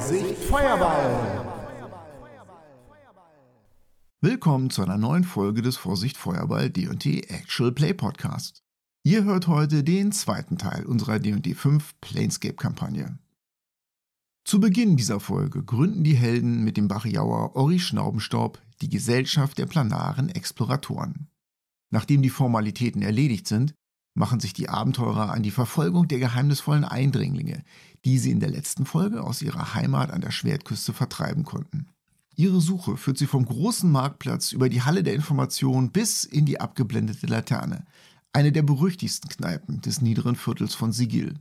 Vorsicht Feuerball! Willkommen zu einer neuen Folge des Vorsicht Feuerball D&D Actual Play Podcast. Ihr hört heute den zweiten Teil unserer D&D 5 Planescape Kampagne. Zu Beginn dieser Folge gründen die Helden mit dem Bariauer Ori Schnaubenstaub die Gesellschaft der planaren Exploratoren. Nachdem die Formalitäten erledigt sind, machen sich die Abenteurer an die Verfolgung der geheimnisvollen Eindringlinge, die sie in der letzten Folge aus ihrer Heimat an der Schwertküste vertreiben konnten. Ihre Suche führt sie vom großen Marktplatz über die Halle der Information bis in die abgeblendete Laterne, eine der berüchtigsten Kneipen des niederen Viertels von Sigil.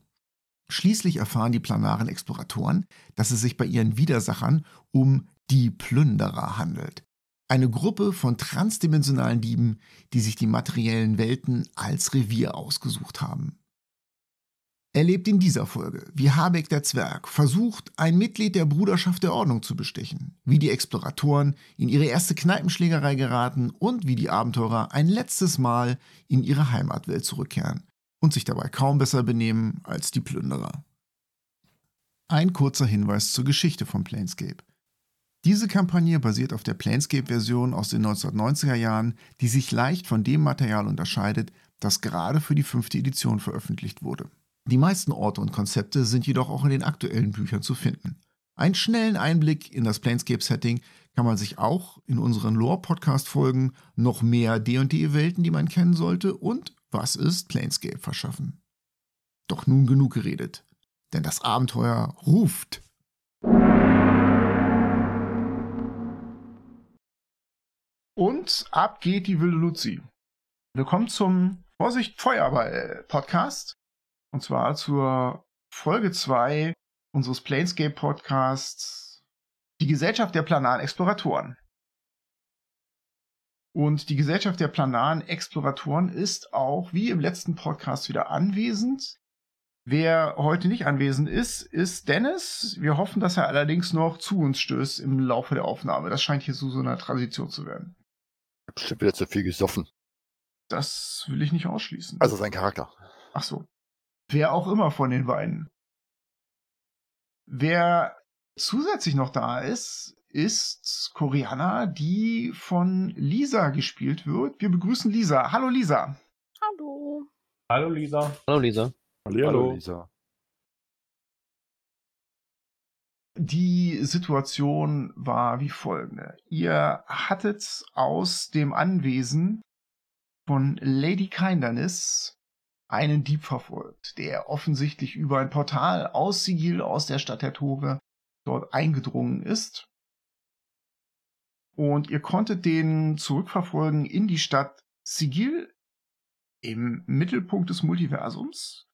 Schließlich erfahren die planaren Exploratoren, dass es sich bei ihren Widersachern um die Plünderer handelt, eine Gruppe von transdimensionalen Dieben, die sich die materiellen Welten als Revier ausgesucht haben. Erlebt in dieser Folge, wie Habeck der Zwerg versucht, ein Mitglied der Bruderschaft der Ordnung zu bestechen, wie die Exploratoren in ihre erste Kneipenschlägerei geraten und wie die Abenteurer ein letztes Mal in ihre Heimatwelt zurückkehren und sich dabei kaum besser benehmen als die Plünderer. Ein kurzer Hinweis zur Geschichte von Planescape. Diese Kampagne basiert auf der Planescape-Version aus den 1990er Jahren, die sich leicht von dem Material unterscheidet, das gerade für die fünfte Edition veröffentlicht wurde. Die meisten Orte und Konzepte sind jedoch auch in den aktuellen Büchern zu finden. Einen schnellen Einblick in das Planescape-Setting kann man sich auch in unseren Lore-Podcast-Folgen noch mehr D&D-Welten, die man kennen sollte und was ist Planescape verschaffen. Doch nun genug geredet, denn das Abenteuer ruft. Und ab geht die wilde Luzi. Willkommen zum Vorsicht Feuerball Podcast. Und zwar zur Folge 2 unseres Planescape Podcasts Die Gesellschaft der planaren Exploratoren. Und die Gesellschaft der planaren Exploratoren ist auch wie im letzten Podcast wieder anwesend. Wer heute nicht anwesend ist, ist Dennis. Wir hoffen, dass er allerdings noch zu uns stößt im Laufe der Aufnahme. Das scheint hier so, so eine Tradition zu werden bestimmt wieder zu viel gesoffen. Das will ich nicht ausschließen. Also sein Charakter. Ach so. Wer auch immer von den beiden. Wer zusätzlich noch da ist, ist Koreana, die von Lisa gespielt wird. Wir begrüßen Lisa. Hallo Lisa. Hallo. Hallo Lisa. Hallo Lisa. Hallo, Hallo Lisa. Die Situation war wie folgende. Ihr hattet aus dem Anwesen von Lady Kindernis einen Dieb verfolgt, der offensichtlich über ein Portal aus Sigil, aus der Stadt der Tore, dort eingedrungen ist. Und ihr konntet den zurückverfolgen in die Stadt Sigil im Mittelpunkt des Multiversums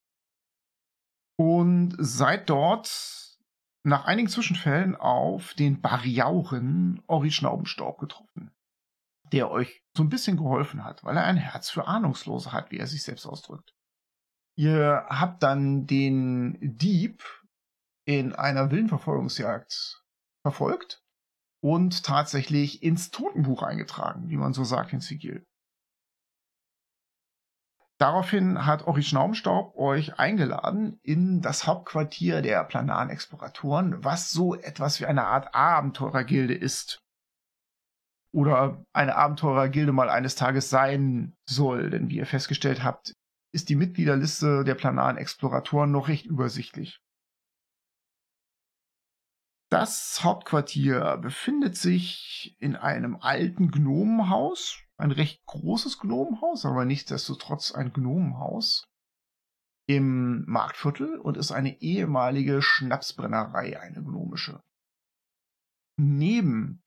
und seid dort nach einigen Zwischenfällen auf den Bariauren Ori Schnaubenstaub getroffen, der euch so ein bisschen geholfen hat, weil er ein Herz für Ahnungslose hat, wie er sich selbst ausdrückt. Ihr habt dann den Dieb in einer wilden Verfolgungsjagd verfolgt und tatsächlich ins Totenbuch eingetragen, wie man so sagt in Sigil. Daraufhin hat Ori Schnaumstaub euch eingeladen in das Hauptquartier der planaren Exploratoren, was so etwas wie eine Art Abenteurergilde ist. Oder eine Abenteurergilde mal eines Tages sein soll, denn wie ihr festgestellt habt, ist die Mitgliederliste der planaren Exploratoren noch recht übersichtlich. Das Hauptquartier befindet sich in einem alten Gnomenhaus, ein recht großes Gnomenhaus, aber nichtsdestotrotz ein Gnomenhaus im Marktviertel und ist eine ehemalige Schnapsbrennerei, eine gnomische. Neben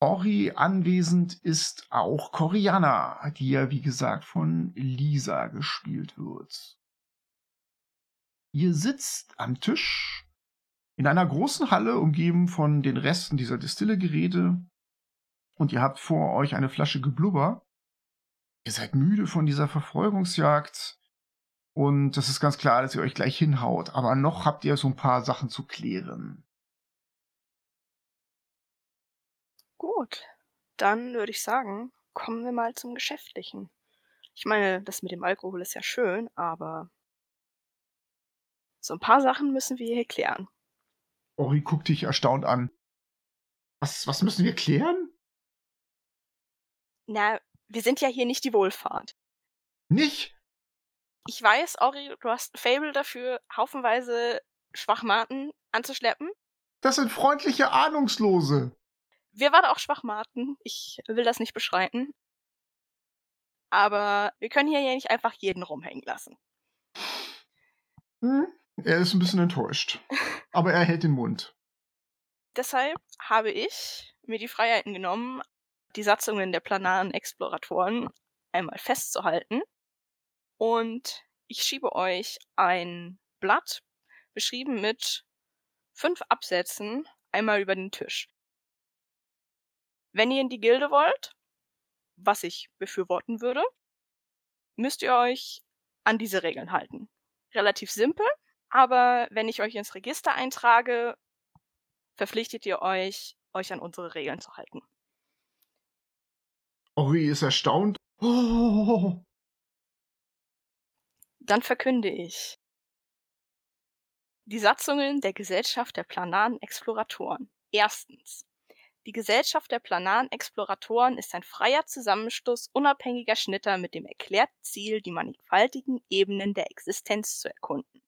Ori anwesend ist auch Coriana, die ja wie gesagt von Lisa gespielt wird. Ihr sitzt am Tisch in einer großen Halle, umgeben von den Resten dieser Distillegeräte, und ihr habt vor euch eine Flasche Geblubber. Ihr seid müde von dieser Verfolgungsjagd und das ist ganz klar, dass ihr euch gleich hinhaut, aber noch habt ihr so ein paar Sachen zu klären. Gut, dann würde ich sagen, kommen wir mal zum Geschäftlichen. Ich meine, das mit dem Alkohol ist ja schön, aber so ein paar Sachen müssen wir hier klären. Ori guckt dich erstaunt an. Was, was müssen wir klären? Na, wir sind ja hier nicht die Wohlfahrt. Nicht? Ich weiß, Ori, du hast ein Fable dafür, haufenweise Schwachmaten anzuschleppen. Das sind freundliche Ahnungslose. Wir waren auch Schwachmaten. Ich will das nicht beschreiten. Aber wir können hier ja nicht einfach jeden rumhängen lassen. Hm? Er ist ein bisschen enttäuscht. Aber er hält den Mund. Deshalb habe ich mir die Freiheiten genommen, die Satzungen der planaren Exploratoren einmal festzuhalten. Und ich schiebe euch ein Blatt, beschrieben mit fünf Absätzen, einmal über den Tisch. Wenn ihr in die Gilde wollt, was ich befürworten würde, müsst ihr euch an diese Regeln halten. Relativ simpel, aber wenn ich euch ins Register eintrage, verpflichtet ihr euch, euch an unsere Regeln zu halten. Ori ist erstaunt. Oh. Dann verkünde ich die Satzungen der Gesellschaft der planaren Exploratoren. Erstens. Die Gesellschaft der planaren Exploratoren ist ein freier Zusammenschluss unabhängiger Schnitter mit dem erklärten Ziel, die mannigfaltigen Ebenen der Existenz zu erkunden.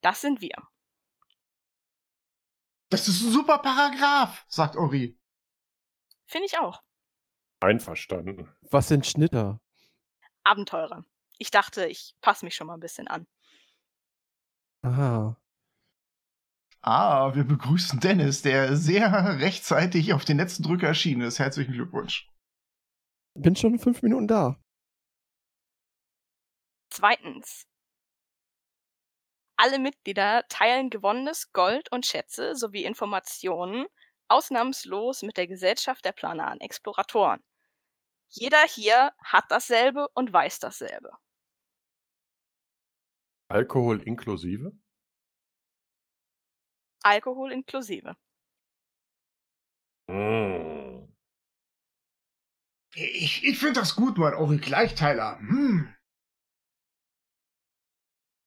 Das sind wir. Das ist ein super Paragraph, sagt Ori. Finde ich auch. Einverstanden. Was sind Schnitter? Abenteurer. Ich dachte, ich passe mich schon mal ein bisschen an. Aha. Ah, wir begrüßen Dennis, der sehr rechtzeitig auf den letzten Drücker erschienen ist. Herzlichen Glückwunsch. Bin schon fünf Minuten da. Zweitens. Alle Mitglieder teilen gewonnenes Gold und Schätze sowie Informationen ausnahmslos mit der Gesellschaft der planaren Exploratoren. Jeder hier hat dasselbe und weiß dasselbe. Alkohol inklusive? Alkohol inklusive. Mm. Ich, ich finde das gut, mein Ori Gleichteiler. Hm.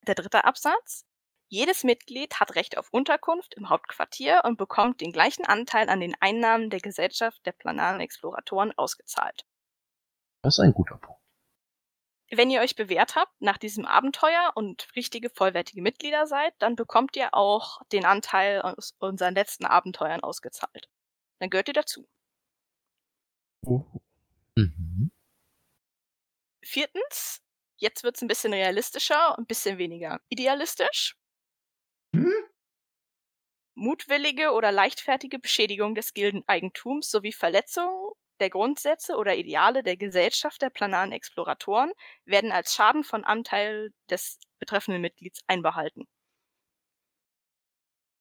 Der dritte Absatz. Jedes Mitglied hat Recht auf Unterkunft im Hauptquartier und bekommt den gleichen Anteil an den Einnahmen der Gesellschaft der planaren Exploratoren ausgezahlt. Das ist ein guter Punkt. Wenn ihr euch bewährt habt nach diesem Abenteuer und richtige vollwertige Mitglieder seid, dann bekommt ihr auch den Anteil aus unseren letzten Abenteuern ausgezahlt. Dann gehört ihr dazu. Oh. Mhm. Viertens, jetzt wird's ein bisschen realistischer und ein bisschen weniger idealistisch. Hm? Mutwillige oder leichtfertige Beschädigung des Gildeneigentums sowie Verletzung der Grundsätze oder Ideale der Gesellschaft der planaren Exploratoren werden als Schaden von Anteil des betreffenden Mitglieds einbehalten.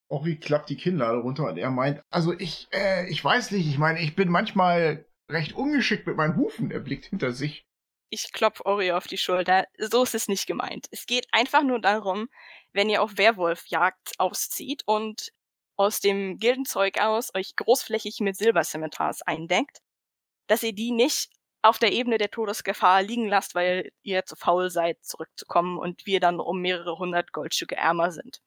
Ori klappt die Kinnlade runter und er meint, also ich, äh, ich weiß nicht, ich meine, ich bin manchmal recht ungeschickt mit meinen Hufen. Er blickt hinter sich. Ich klopf Ori auf die Schulter. So ist es nicht gemeint. Es geht einfach nur darum, wenn ihr auf Werwolfjagd auszieht und aus dem Gildenzeug aus euch großflächig mit Silberscimitars eindeckt, dass ihr die nicht auf der Ebene der Todesgefahr liegen lasst, weil ihr zu faul seid, zurückzukommen und wir dann um mehrere hundert Goldstücke ärmer sind.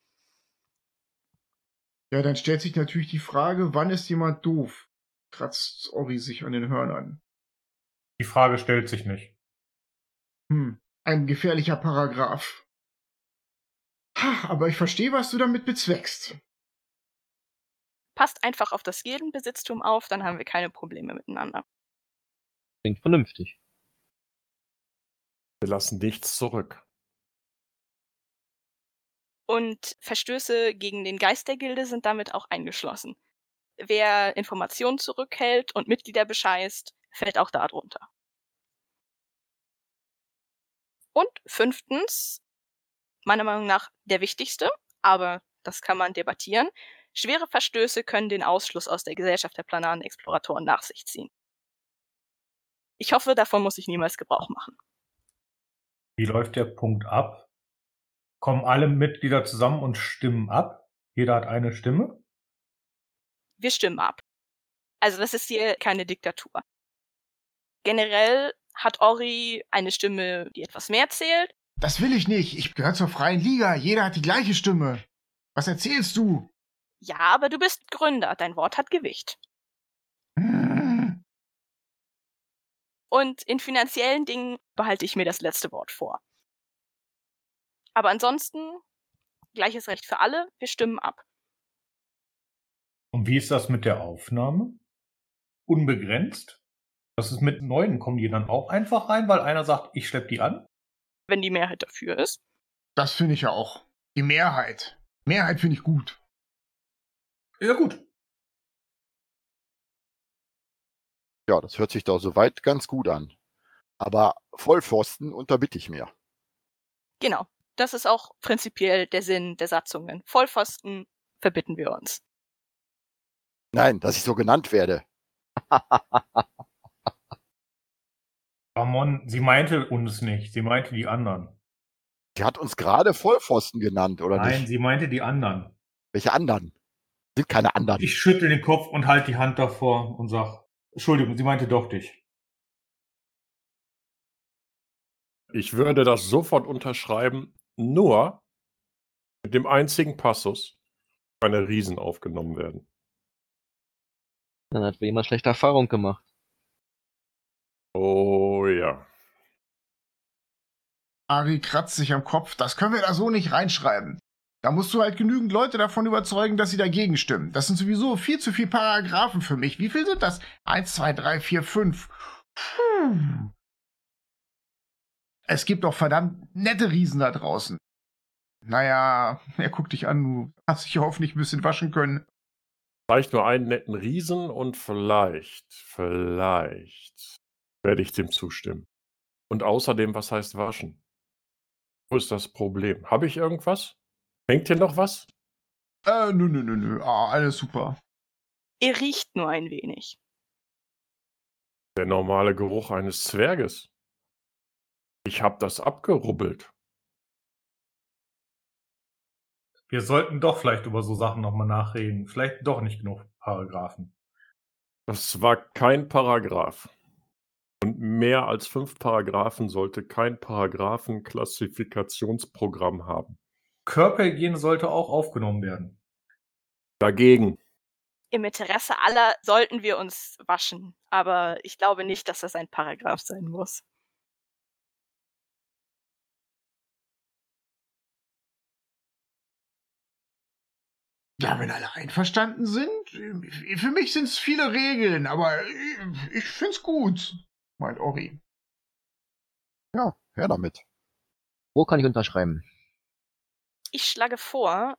Ja, dann stellt sich natürlich die Frage, wann ist jemand doof? Kratzt Ori sich an den Hörnern. Die Frage stellt sich nicht. Hm, ein gefährlicher Paragraph. Ha, aber ich verstehe, was du damit bezweckst. Passt einfach auf das Gildenbesitztum auf, dann haben wir keine Probleme miteinander. Klingt vernünftig. Wir lassen nichts zurück. Und Verstöße gegen den Geist der Gilde sind damit auch eingeschlossen. Wer Informationen zurückhält und Mitglieder bescheißt, fällt auch darunter. Und fünftens, meiner Meinung nach der wichtigste, aber das kann man debattieren, schwere Verstöße können den Ausschluss aus der Gesellschaft der planaren Exploratoren nach sich ziehen. Ich hoffe, davon muss ich niemals Gebrauch machen. Wie läuft der Punkt ab? Kommen alle Mitglieder zusammen und stimmen ab? Jeder hat eine Stimme? Wir stimmen ab. Also das ist hier keine Diktatur. Generell hat Ori eine Stimme, die etwas mehr zählt. Das will ich nicht. Ich gehöre zur freien Liga. Jeder hat die gleiche Stimme. Was erzählst du? Ja, aber du bist Gründer. Dein Wort hat Gewicht. Und in finanziellen Dingen behalte ich mir das letzte Wort vor. Aber ansonsten, gleiches Recht für alle, wir stimmen ab. Und wie ist das mit der Aufnahme? Unbegrenzt? Das ist mit neuen, kommen die dann auch einfach rein, weil einer sagt, ich schlepp die an? Wenn die Mehrheit dafür ist. Das finde ich ja auch. Die Mehrheit. Mehrheit finde ich gut. Ja, gut. Ja, das hört sich doch soweit ganz gut an. Aber Vollpfosten unterbitte ich mir. Genau. Das ist auch prinzipiell der Sinn der Satzungen. Vollpfosten verbitten wir uns. Nein, dass ich so genannt werde. Ramon, sie meinte uns nicht, sie meinte die anderen. Sie hat uns gerade Vollpfosten genannt, oder Nein, nicht? sie meinte die anderen. Welche anderen? Sind keine anderen. Ich schüttel den Kopf und halte die Hand davor und sag, Entschuldigung, sie meinte doch dich. Ich würde das sofort unterschreiben, nur mit dem einzigen Passus, keine Riesen aufgenommen werden. Dann hat wohl jemand schlechte Erfahrung gemacht. Oh ja. Ari kratzt sich am Kopf. Das können wir da so nicht reinschreiben. Da musst du halt genügend Leute davon überzeugen, dass sie dagegen stimmen. Das sind sowieso viel zu viele Paragraphen für mich. Wie viel sind das? Eins, zwei, drei, vier, fünf. Puh. Es gibt doch verdammt nette Riesen da draußen. Naja, er guckt dich an, du hast dich hoffentlich ein bisschen waschen können. Vielleicht nur einen netten Riesen und vielleicht, vielleicht werde ich dem zustimmen. Und außerdem, was heißt waschen? Wo ist das Problem? Habe ich irgendwas? Hängt hier noch was? Äh, nö, nö, nö, nö. Ah, alles super. Ihr riecht nur ein wenig. Der normale Geruch eines Zwerges. Ich habe das abgerubbelt. Wir sollten doch vielleicht über so Sachen nochmal nachreden. Vielleicht doch nicht genug Paragraphen. Das war kein Paragraph. Und mehr als fünf Paragraphen sollte kein Paragraphenklassifikationsprogramm haben. Körperhygiene sollte auch aufgenommen werden. Dagegen. Im Interesse aller sollten wir uns waschen. Aber ich glaube nicht, dass das ein Paragraph sein muss. Ja, wenn alle einverstanden sind. Für mich sind es viele Regeln, aber ich find's gut, meint Ori. Ja, her damit. Wo kann ich unterschreiben? Ich schlage vor,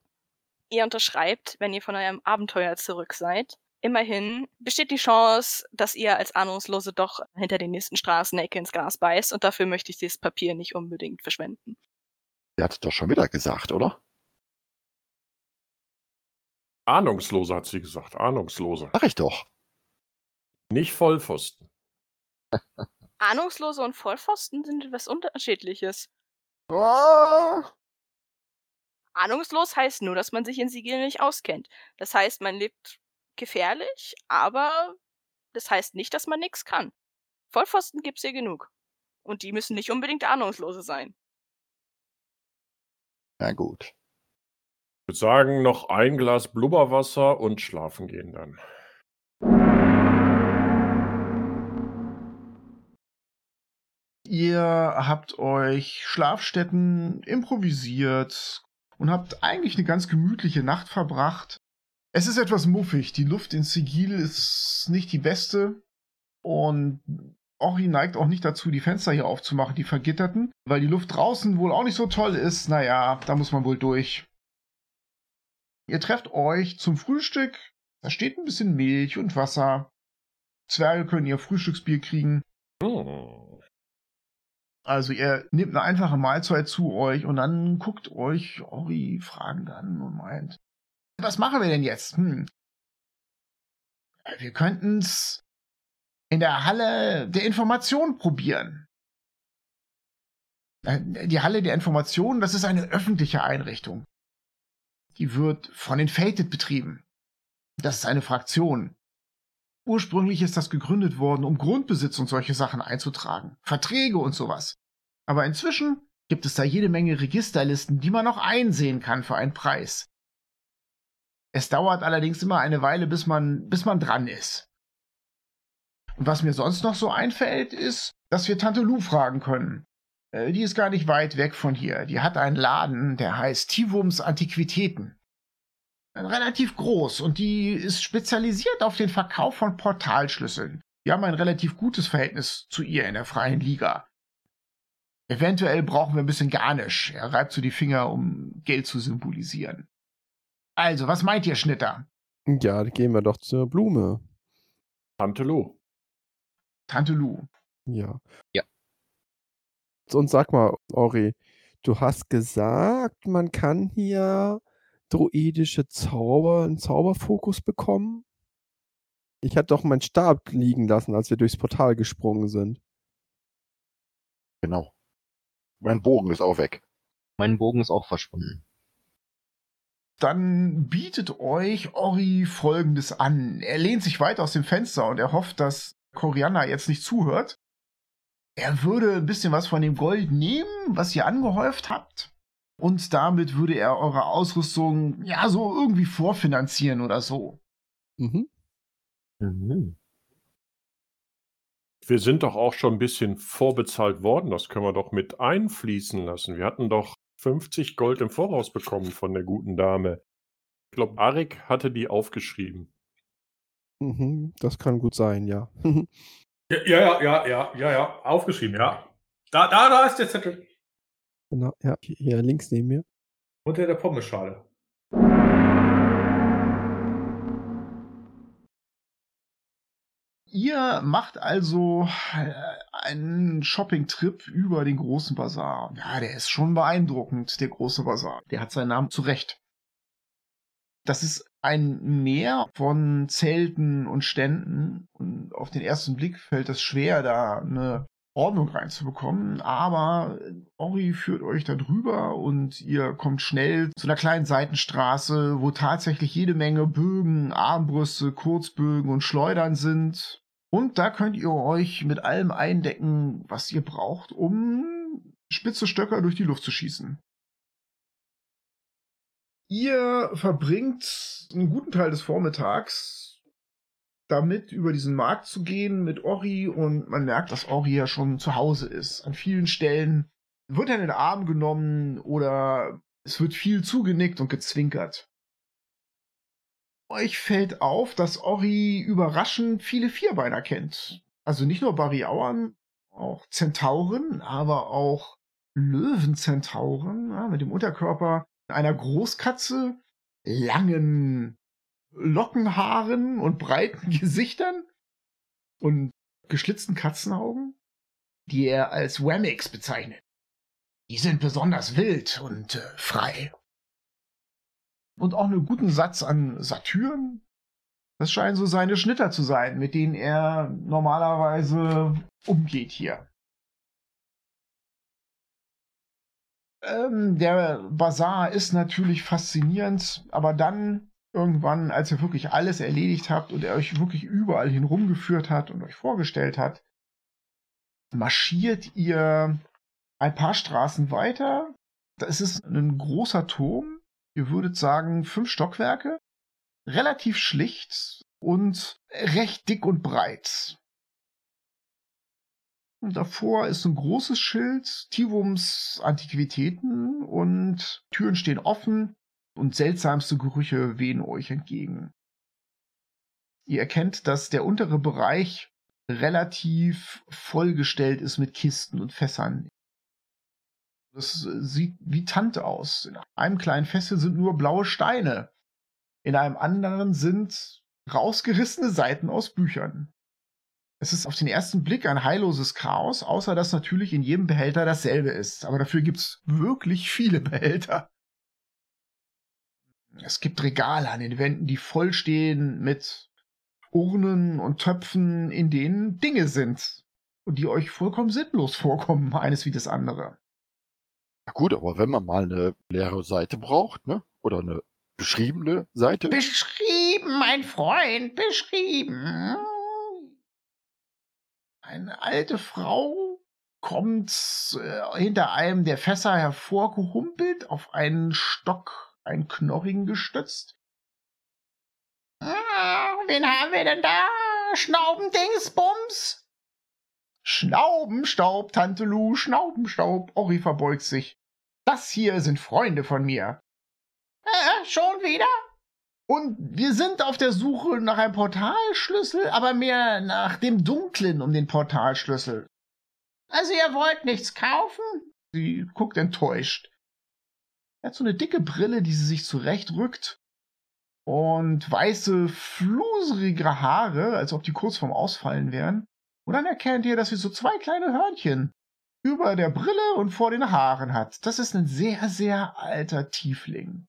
ihr unterschreibt, wenn ihr von eurem Abenteuer zurück seid. Immerhin besteht die Chance, dass ihr als Ahnungslose doch hinter den nächsten Straßenecke ins Gras beißt und dafür möchte ich dieses Papier nicht unbedingt verschwenden. Der hat es doch schon wieder gesagt, oder? Ahnungslose hat sie gesagt. Ahnungslose. Sag ich doch. Nicht Vollpfosten. Ahnungslose und Vollpfosten sind etwas Unterschiedliches. Ah, Ahnungslos heißt nur, dass man sich in Sigill nicht auskennt. Das heißt, man lebt gefährlich, aber das heißt nicht, dass man nichts kann. Vollpfosten gibt's hier genug. Und die müssen nicht unbedingt Ahnungslose sein. na gut. Ich würde sagen, noch ein Glas Blubberwasser und schlafen gehen dann. Ihr habt euch Schlafstätten improvisiert und habt eigentlich eine ganz gemütliche Nacht verbracht. Es ist etwas muffig. Die Luft in Sigil ist nicht die beste. Und Ori neigt auch nicht dazu, die Fenster hier aufzumachen, die vergitterten, weil die Luft draußen wohl auch nicht so toll ist. Naja, da muss man wohl durch. Ihr trefft euch zum Frühstück. Da steht ein bisschen Milch und Wasser. Zwerge können ihr Frühstücksbier kriegen. Hm. Also ihr nehmt eine einfache Mahlzeit zu euch und dann guckt euch Ori fragend an und meint, was machen wir denn jetzt? Hm. Wir könnten's in der Halle der Information probieren. Äh, Die Halle der Information, das ist eine öffentliche Einrichtung. Die wird von den Fated betrieben. Das ist eine Fraktion. Ursprünglich ist das gegründet worden, um Grundbesitz und solche Sachen einzutragen. Verträge und sowas. Aber inzwischen gibt es da jede Menge Registerlisten, die man auch einsehen kann für einen Preis. Es dauert allerdings immer eine Weile, bis man, bis man dran ist. Und was mir sonst noch so einfällt, ist, dass wir Tante Lou fragen können. Äh, die ist gar nicht weit weg von hier. Die hat einen Laden, der heißt Tivums Antiquitäten. Relativ groß und die ist spezialisiert auf den Verkauf von Portalschlüsseln. Wir haben ein relativ gutes Verhältnis zu ihr in der freien Liga. Eventuell brauchen wir ein bisschen Garnisch. Er reibt so die Finger, um Geld zu symbolisieren. Also, was meint ihr, Schnitter? Ja, dann gehen wir doch zur Blume. Tante Lou. Tante Lou. Ja. Ja. Und sag mal, Ori, du hast gesagt, man kann hier druidische Zauber, einen Zauberfokus bekommen? Ich hatte doch meinen Stab liegen lassen, als wir durchs Portal gesprungen sind. Genau. Mein Bogen ist auch weg. Mein Bogen ist auch verschwunden. Dann bietet euch Ori Folgendes an. Er lehnt sich weit aus dem Fenster und er hofft, dass Corianna jetzt nicht zuhört. Er würde ein bisschen was von dem Gold nehmen, was ihr angehäuft habt. Und damit würde er eure Ausrüstung ja so irgendwie vorfinanzieren oder so. Mhm. Mhm. Wir sind doch auch schon ein bisschen vorbezahlt worden. Das können wir doch mit einfließen lassen. Wir hatten doch 50 Gold im Voraus bekommen von der guten Dame. Ich glaube, Arik hatte die aufgeschrieben. Mhm. Das kann gut sein, ja. Ja, ja, ja, ja, ja, ja. Aufgeschrieben, ja. Da, da, da ist der Zettel. Genau, ja. Hier links neben mir. Unter der Pommeschale. Ihr macht also äh, einen Shopping-Trip über den großen Bazar. Ja, der ist schon beeindruckend, der große Bazar. Der hat seinen Namen zurecht. Das ist ein Meer von Zelten und Ständen. Und auf den ersten Blick fällt es schwer, da eine Ordnung reinzubekommen. Aber Ori führt euch da drüber und ihr kommt schnell zu einer kleinen Seitenstraße, wo tatsächlich jede Menge Bögen, Armbrüste, Kurzbögen und Schleudern sind. Und da könnt ihr euch mit allem eindecken, was ihr braucht, um spitze Stöcker durch die Luft zu schießen. Ihr verbringt einen guten Teil des Vormittags damit, über diesen Markt zu gehen mit Ori und man merkt, dass Ori ja schon zu Hause ist. An vielen Stellen wird er in den Arm genommen oder es wird viel zugenickt und gezwinkert. Euch fällt auf, dass Ori überraschend viele Vierbeiner kennt. Also nicht nur Bariauern, auch Zentauren, aber auch Löwenzentauren ja, mit dem Unterkörper einer Großkatze, langen Lockenhaaren und breiten Gesichtern und geschlitzten Katzenaugen, die er als Wemmix bezeichnet. Die sind besonders wild und äh, frei. Und auch einen guten Satz an Satyren. Das scheinen so seine Schnitter zu sein, mit denen er normalerweise umgeht hier. Ähm, der Bazar ist natürlich faszinierend, aber dann irgendwann, als ihr wirklich alles erledigt habt und er euch wirklich überall hin rumgeführt hat und euch vorgestellt hat, marschiert ihr ein paar Straßen weiter. Da ist es ein großer Turm. Ihr würdet sagen fünf Stockwerke. Relativ schlicht und recht dick und breit. Und davor ist ein großes Schild, Tivums Antiquitäten und Türen stehen offen und seltsamste Gerüche wehen euch entgegen. Ihr erkennt, dass der untere Bereich relativ vollgestellt ist mit Kisten und Fässern. Das sieht wie Tante aus. In einem kleinen Fässchen sind nur blaue Steine. In einem anderen sind rausgerissene Seiten aus Büchern. Es ist auf den ersten Blick ein heilloses Chaos, außer dass natürlich in jedem Behälter dasselbe ist. Aber dafür gibt's wirklich viele Behälter. Es gibt Regale an den Wänden, die vollstehen mit Urnen und Töpfen, in denen Dinge sind. Und die euch vollkommen sinnlos vorkommen, eines wie das andere. Ja gut, aber wenn man mal eine leere Seite braucht, ne? Oder eine beschriebene Seite. Beschrieben, mein Freund, beschrieben. Eine alte Frau kommt äh, hinter einem der Fässer hervorgehumpelt, auf einen Stock, einen Knorrigen gestützt. wen haben wir denn da? Schnaubendingsbums? Schnaubenstaub, Tante Lu, Schnaubenstaub. Ori verbeugt sich. Das hier sind Freunde von mir. Äh, schon wieder? Und wir sind auf der Suche nach einem Portalschlüssel, aber mehr nach dem Dunklen um den Portalschlüssel. Also ihr wollt nichts kaufen? Sie guckt enttäuscht. Er hat so eine dicke Brille, die sie sich zurechtrückt. Und weiße, fluserige Haare, als ob die kurz vorm Ausfallen wären. Und dann erkennt ihr, dass sie so zwei kleine Hörnchen über der Brille und vor den Haaren hat. Das ist ein sehr, sehr alter Tiefling.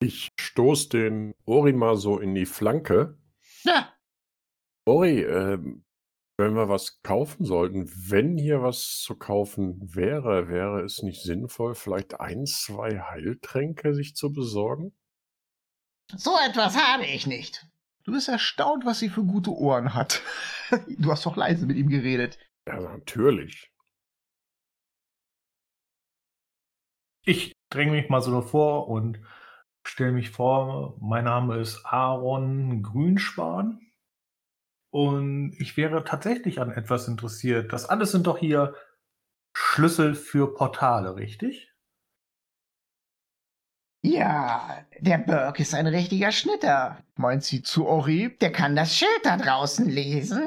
Ich stoß den Ori mal so in die Flanke. Ja, Ori, ähm, wenn wir was kaufen sollten, wenn hier was zu kaufen wäre, wäre es nicht sinnvoll, vielleicht ein, zwei Heiltränke sich zu besorgen? so etwas habe ich nicht. Du bist erstaunt, was sie für gute Ohren hat. Du hast doch leise mit ihm geredet. Ja, natürlich. Ich dränge mich mal so vor und stelle mich vor, mein Name ist Aaron Grünspan und ich wäre tatsächlich an etwas interessiert. Das alles sind doch hier Schlüssel für Portale, richtig? Ja, der Burke ist ein richtiger Schnitter. Meint sie zu Ori? Der kann das Schild da draußen lesen.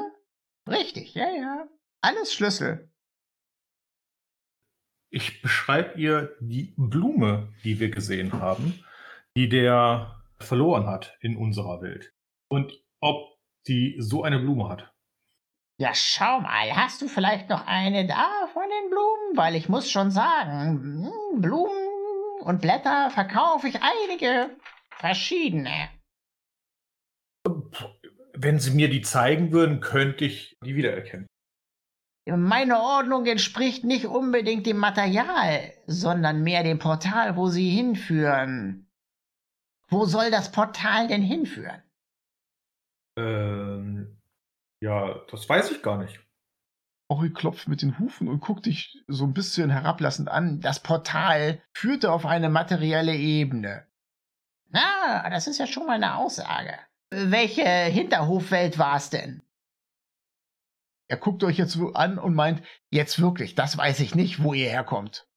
Richtig, ja, ja. Alles Schlüssel. Ich beschreibe ihr die Blume, die wir gesehen haben, die der verloren hat in unserer Welt. Und ob die so eine Blume hat. Ja, schau mal, hast du vielleicht noch eine da von den Blumen? Weil ich muss schon sagen, hm, Blumen und Blätter verkaufe ich einige verschiedene. Wenn Sie mir die zeigen würden, könnte ich die wiedererkennen. Meine Ordnung entspricht nicht unbedingt dem Material, sondern mehr dem Portal, wo sie hinführen. Wo soll das Portal denn hinführen? Ähm, ja, das weiß ich gar nicht. Ori klopft mit den Hufen und guckt dich so ein bisschen herablassend an. Das Portal führte auf eine materielle Ebene. Na, das ist ja schon mal eine Aussage. Welche Hinterhofwelt war es denn? Er guckt euch jetzt an und meint, jetzt wirklich, das weiß ich nicht, wo ihr herkommt.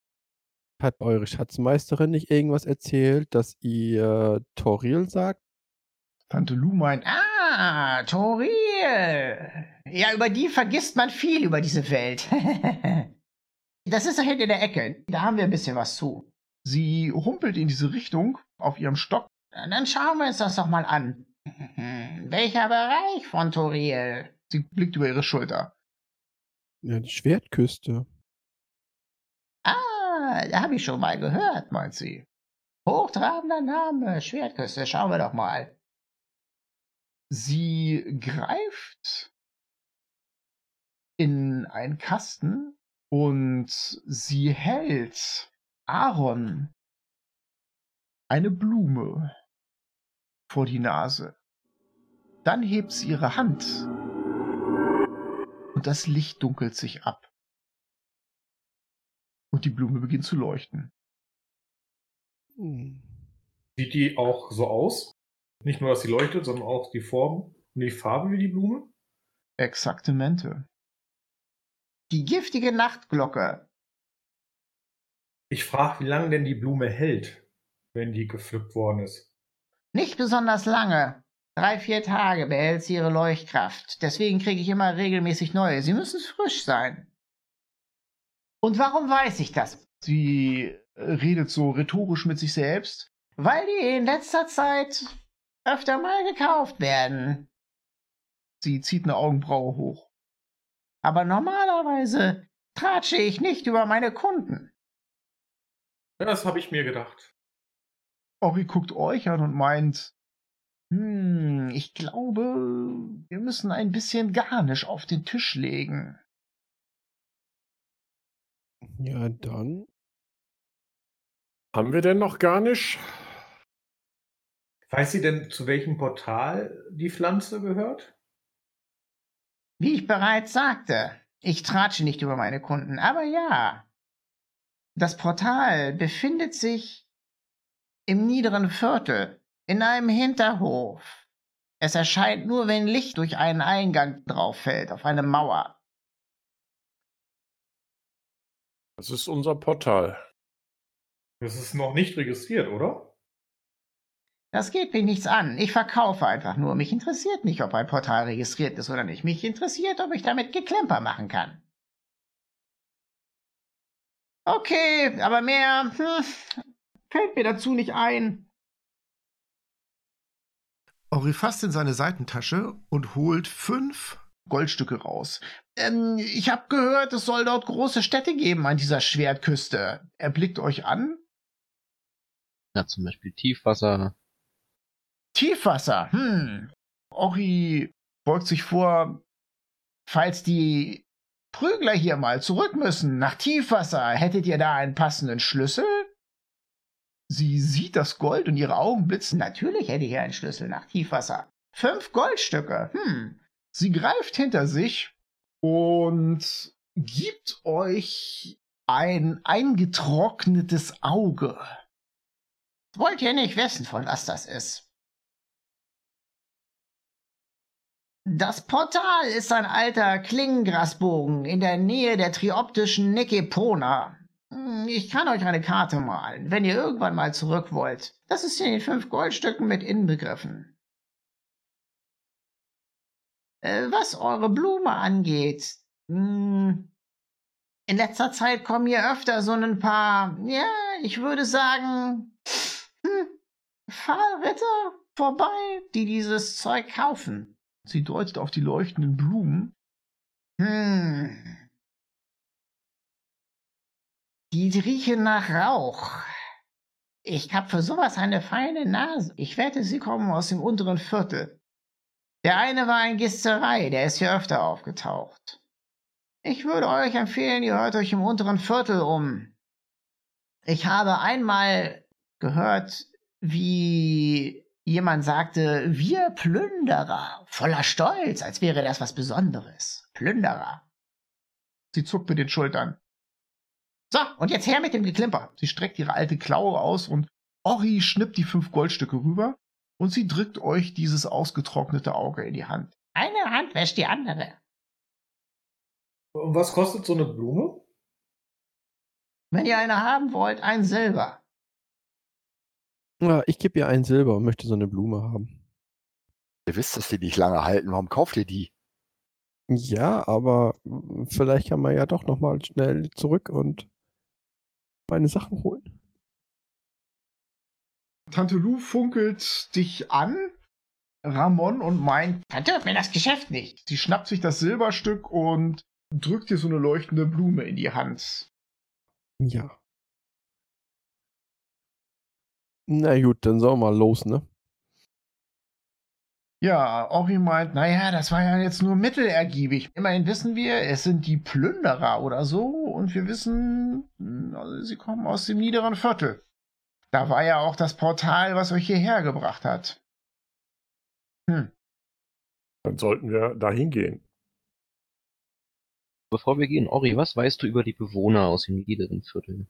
Hat eure Schatzmeisterin nicht irgendwas erzählt, dass ihr Toril sagt? Tante Lu meint, Ah, Toril. Ja, über die vergisst man viel über diese Welt. das ist da hinten in der Ecke. Da haben wir ein bisschen was zu. sie humpelt in diese Richtung auf ihrem Stock. Dann schauen wir uns das doch mal an. Welcher Bereich von Toril? Sie blickt über ihre Schulter. Ja, die Schwertküste. Ah, da habe ich schon mal gehört. meint sie. Hochtrabender Name, Schwertküste. Schauen wir doch mal. Sie greift in einen Kasten und sie hält Aaron eine Blume vor die Nase. Dann hebt sie ihre Hand und das Licht dunkelt sich ab. Und die Blume beginnt zu leuchten. Hm. Sieht die auch so aus? Nicht nur, dass sie leuchtet, sondern auch die Form und die Farbe wie die Blume? Exaktamente. Die giftige Nachtglocke. Ich frage, wie lange denn die Blume hält, wenn die gepflückt worden ist. Nicht besonders lange. Drei, vier Tage behält sie ihre Leuchtkraft. Deswegen kriege ich immer regelmäßig neue. Sie müssen frisch sein. Und warum weiß ich das? Sie redet so rhetorisch mit sich selbst. Weil die in letzter Zeit öfter mal gekauft werden. Sie zieht eine Augenbraue hoch. Aber normalerweise tratsche ich nicht über meine Kunden. Das habe ich mir gedacht. Ori guckt euch an und meint, hm, ich glaube, wir müssen ein bisschen Garnisch auf den Tisch legen. Ja, dann. Haben wir denn noch gar nicht? Weiß sie denn, zu welchem Portal die Pflanze gehört? Wie ich bereits sagte, ich tratsche nicht über meine Kunden, aber ja. Das Portal befindet sich im niederen Viertel In einem Hinterhof. Es erscheint nur, wenn Licht durch einen Eingang drauf fällt, auf eine Mauer. Das ist unser Portal. Das ist noch nicht registriert, oder? Das geht mich nichts an. Ich verkaufe einfach nur. Mich interessiert nicht, ob ein Portal registriert ist oder nicht. Mich interessiert, ob ich damit Geklemper machen kann. Okay, aber mehr hm, fällt mir dazu nicht ein. Ori fasst in seine Seitentasche und holt fünf Goldstücke raus. Ähm, ich habe gehört, es soll dort große Städte geben an dieser Schwertküste. Er blickt euch an. Ja, zum Beispiel Tiefwasser. Tiefwasser. Hm. Ori beugt sich vor, falls die Prügler hier mal zurück müssen nach Tiefwasser. Hättet ihr da einen passenden Schlüssel? Sie sieht das Gold und ihre Augen blitzen. Natürlich hätte ich hier einen Schlüssel nach Tiefwasser. Fünf Goldstücke. Hm. Sie greift hinter sich und gibt euch ein eingetrocknetes Auge. Wollt ihr nicht wissen, von was das ist? Das Portal ist ein alter Klingengrasbogen in der Nähe der trioptischen Nikepona. Hm, Ich kann euch eine Karte malen, wenn ihr irgendwann mal zurück wollt. Das ist in den fünf Goldstücken mit inbegriffen. Äh, Was eure Blume angeht, hm, in letzter Zeit kommen hier öfter so ein paar, ja, ich würde sagen, hm, Fahrritter vorbei, die dieses Zeug kaufen. Sie deutet auf die leuchtenden Blumen. Hm. Die riechen nach Rauch. Ich hab für sowas eine feine Nase. Ich wette, sie kommen aus dem unteren Viertel. Der eine war ein Gisterei, der ist hier öfter aufgetaucht. Ich würde euch empfehlen, ihr hört euch im unteren Viertel um. Ich habe einmal gehört, wie jemand sagte, wir Plünderer, voller Stolz, als wäre das was Besonderes. Plünderer. Sie zuckt mit den Schultern. So, und jetzt her mit dem Geklimper. Sie streckt ihre alte Klaue aus und Ori schnippt die fünf Goldstücke rüber und sie drückt euch dieses ausgetrocknete Auge in die Hand. Eine Hand wäscht die andere. Und was kostet so eine Blume? Wenn ihr eine haben wollt, ein Silber. Ja, ich gebe ihr ein Silber und möchte so eine Blume haben. Ihr wisst, dass die nicht lange halten. Warum kauft ihr die? Ja, aber mm, vielleicht kann man ja doch noch mal schnell zurück und meine Sachen holen. Tante Lou funkelt dich an, Ramon, und meint, Verdirb mir das Geschäft nicht. sie schnappt sich das Silberstück und drückt dir so eine leuchtende Blume in die Hand. Ja. Na gut, dann sollen wir mal los, ne? Ja, Ori meint, naja, das war ja jetzt nur mittelergiebig. Immerhin wissen wir, es sind die Plünderer oder so und wir wissen, hm, also sie kommen aus dem niederen Viertel. Da war ja auch das Portal, was euch hierher gebracht hat. Hm. Dann sollten wir dahin gehen. Bevor wir gehen, Ori, was weißt du über die Bewohner aus dem niederen Viertel?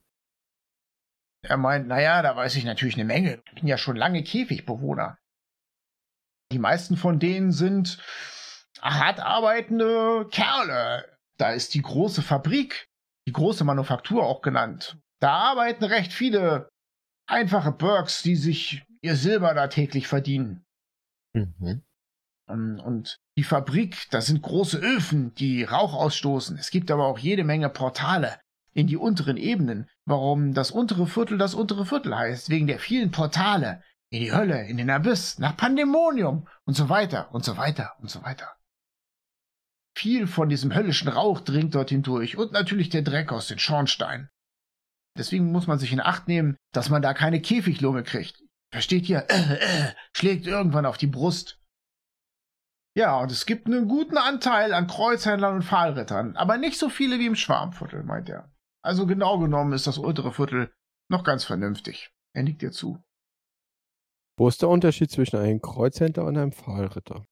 Er meint, naja, da weiß ich natürlich eine Menge. Ich bin ja schon lange Käfigbewohner. Die meisten von denen sind hart arbeitende Kerle. Da ist die große Fabrik, die große Manufaktur auch genannt. Da arbeiten recht viele einfache Burks, die sich ihr Silber da täglich verdienen. Mhm. Ähm, Und die Fabrik, das sind große Öfen, die Rauch ausstoßen. Es gibt aber auch jede Menge Portale in die unteren Ebenen. Warum das untere Viertel das untere Viertel heißt, wegen der vielen Portale in die Hölle, in den Abyss, nach Pandemonium und so weiter und so weiter und so weiter. Viel von diesem höllischen Rauch dringt dort hindurch und natürlich der Dreck aus den Schornsteinen. Deswegen muss man sich in Acht nehmen, dass man da keine Käfiglunge kriegt. Versteht ihr? Äh, äh, schlägt irgendwann auf die Brust. Ja, und es gibt einen guten Anteil an Kreuzhändlern und Pfahlrittern, aber nicht so viele wie im Schwarmviertel, meint er. Also genau genommen ist das untere Viertel noch ganz vernünftig. Er nickt dir zu. Wo ist der Unterschied zwischen einem Kreuzhändler und einem Pfahlritter?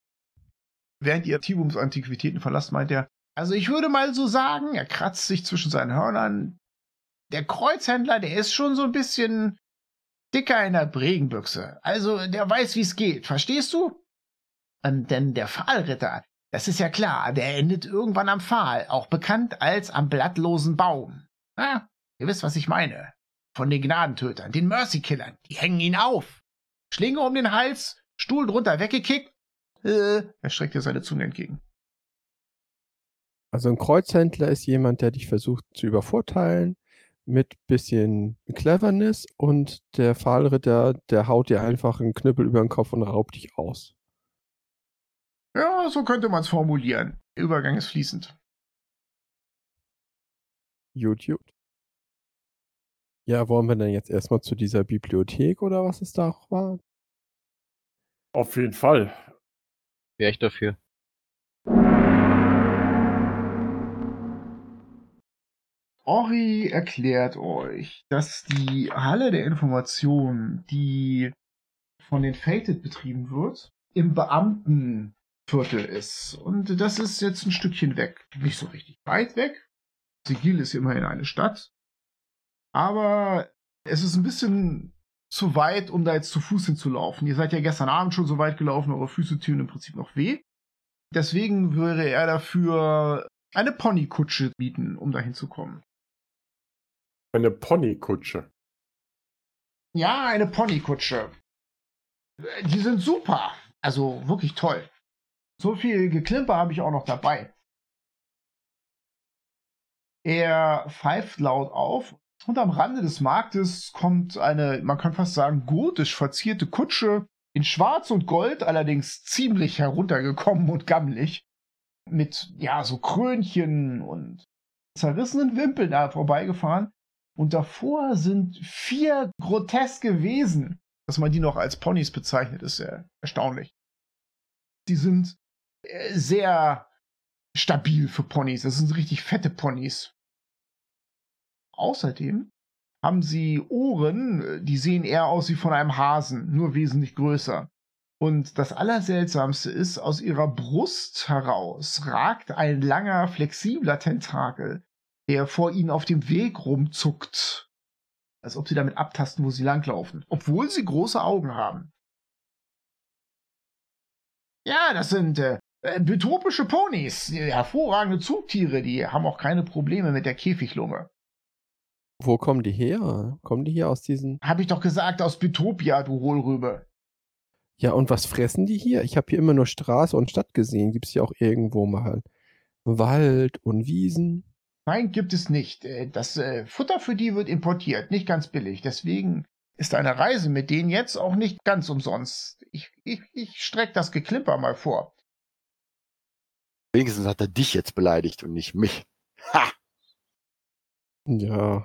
Während ihr Tibums Antiquitäten verlasst, meint er, also ich würde mal so sagen, er kratzt sich zwischen seinen Hörnern. Der Kreuzhändler, der ist schon so ein bisschen Dicker in der Bregenbüchse. Also, der weiß, wie's geht. Verstehst du? Und denn der Pfahlritter, das ist ja klar, der endet irgendwann am Pfahl, auch bekannt als am blattlosen Baum. Na, ihr wisst, was ich meine. Von den Gnadentötern, den Mercy-Killern. Die hängen ihn auf. Schlinge um den Hals, Stuhl drunter weggekickt. Äh, er streckt dir seine Zunge entgegen. Also ein Kreuzhändler ist jemand, der dich versucht zu übervorteilen mit bisschen Cleverness und der Pfahlritter, der haut dir einfach einen Knüppel über den Kopf und raubt dich aus. Ja, so könnte man es formulieren. Der Übergang ist fließend. Gut, gut. Ja, wollen wir denn jetzt erstmal zu dieser Bibliothek oder was es da auch war? Auf jeden Fall. Wäre ich dafür. Ori erklärt euch, dass die Halle der Information, die von den Fated betrieben wird, im Beamtenviertel ist. Und das ist jetzt ein Stückchen weg. Nicht so richtig weit weg. Sigil ist immerhin eine Stadt. Aber es ist ein bisschen zu weit, um da jetzt zu Fuß hinzulaufen. Ihr seid ja gestern Abend schon so weit gelaufen, eure Füße tun im Prinzip noch weh. Deswegen würde er dafür eine Ponykutsche bieten, um da hinzukommen. Eine Ponykutsche. Ja, eine Ponykutsche. Die sind super. Also wirklich toll. So viel Geklimper habe ich auch noch dabei. Er pfeift laut auf und am Rande des Marktes kommt eine, man kann fast sagen, gotisch verzierte Kutsche in Schwarz und Gold, allerdings ziemlich heruntergekommen und gammelig. Mit, ja, so Krönchen und zerrissenen Wimpeln da vorbeigefahren. Und davor sind vier groteske Wesen. Dass man die noch als Ponys bezeichnet, ist sehr erstaunlich. Die sind äh, sehr stabil für Ponys. Das sind richtig fette Ponys. Außerdem haben sie Ohren, äh, die sehen eher aus wie von einem Hasen, nur wesentlich größer. Und das Allerseltsamste ist, aus ihrer Brust heraus ragt ein langer, flexibler Tentakel, der vor ihnen auf dem Weg rumzuckt. Als ob sie damit abtasten, wo sie langlaufen. Obwohl sie große Augen haben. Ja, das sind äh, äh betopische Ponys, hervorragende Zugtiere, die haben auch keine Probleme mit der Käfiglunge. Wo kommen die her? Kommen die hier aus diesen. Hab ich doch gesagt, aus Betopia, du Hohlrübe. Ja, und was fressen die hier? Ich habe hier immer nur Straße und Stadt gesehen. Gibt es hier auch irgendwo mal Wald und Wiesen? Nein, gibt es nicht. Äh, das äh, Futter für die wird importiert, nicht ganz billig. Deswegen ist eine Reise mit denen jetzt auch nicht ganz umsonst. Ich, ich, ich strecke das Geklimper mal vor. Wenigstens hat er dich jetzt beleidigt und nicht mich. Ha! Ja.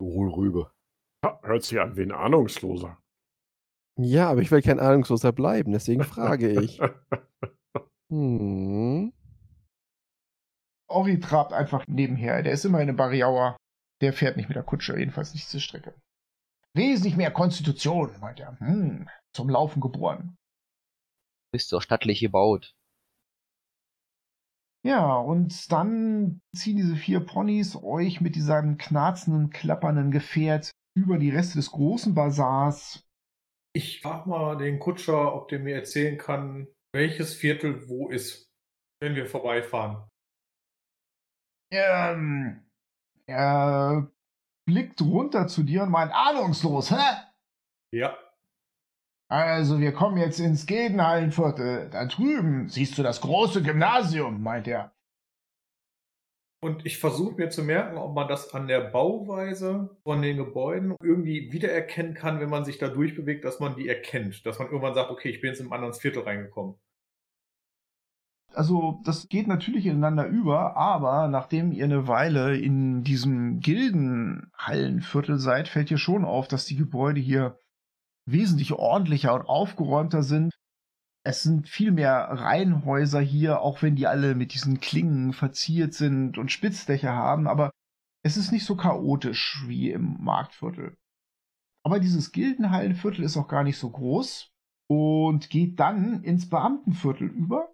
Du Hohlrübe. Ja, hört sich an wie ein Ahnungsloser. Ja, aber ich will kein Ahnungsloser bleiben, deswegen frage ich. Hm. Ori trabt einfach nebenher. Der ist immer eine Bariauer. Der fährt nicht mit der Kutsche, jedenfalls nicht zur Strecke. Wesentlich mehr Konstitution, meint er. Hm, zum Laufen geboren. Bist doch stattlich gebaut. Ja, und dann ziehen diese vier Ponys euch mit diesem knarzenden, klappernden Gefährt über die Reste des großen Bazars. Ich frag mal den Kutscher, ob der mir erzählen kann, welches Viertel wo ist, wenn wir vorbeifahren. Ähm, er blickt runter zu dir und meint, ahnungslos, hä? Ja. Also, wir kommen jetzt ins Gildenhallenviertel. Da drüben siehst du das große Gymnasium, meint er. Und ich versuche mir zu merken, ob man das an der Bauweise von den Gebäuden irgendwie wiedererkennen kann, wenn man sich da durchbewegt, dass man die erkennt. Dass man irgendwann sagt, okay, ich bin jetzt in ein anderes Viertel reingekommen. Also, das geht natürlich ineinander über, aber nachdem ihr eine Weile in diesem Gildenhallenviertel seid, fällt dir schon auf, dass die Gebäude hier wesentlich ordentlicher und aufgeräumter sind. Es sind viel mehr Reihenhäuser hier, auch wenn die alle mit diesen Klingen verziert sind und Spitzdächer haben, aber es ist nicht so chaotisch wie im Marktviertel. Aber dieses Gildenhallenviertel ist auch gar nicht so groß und geht dann ins Beamtenviertel über.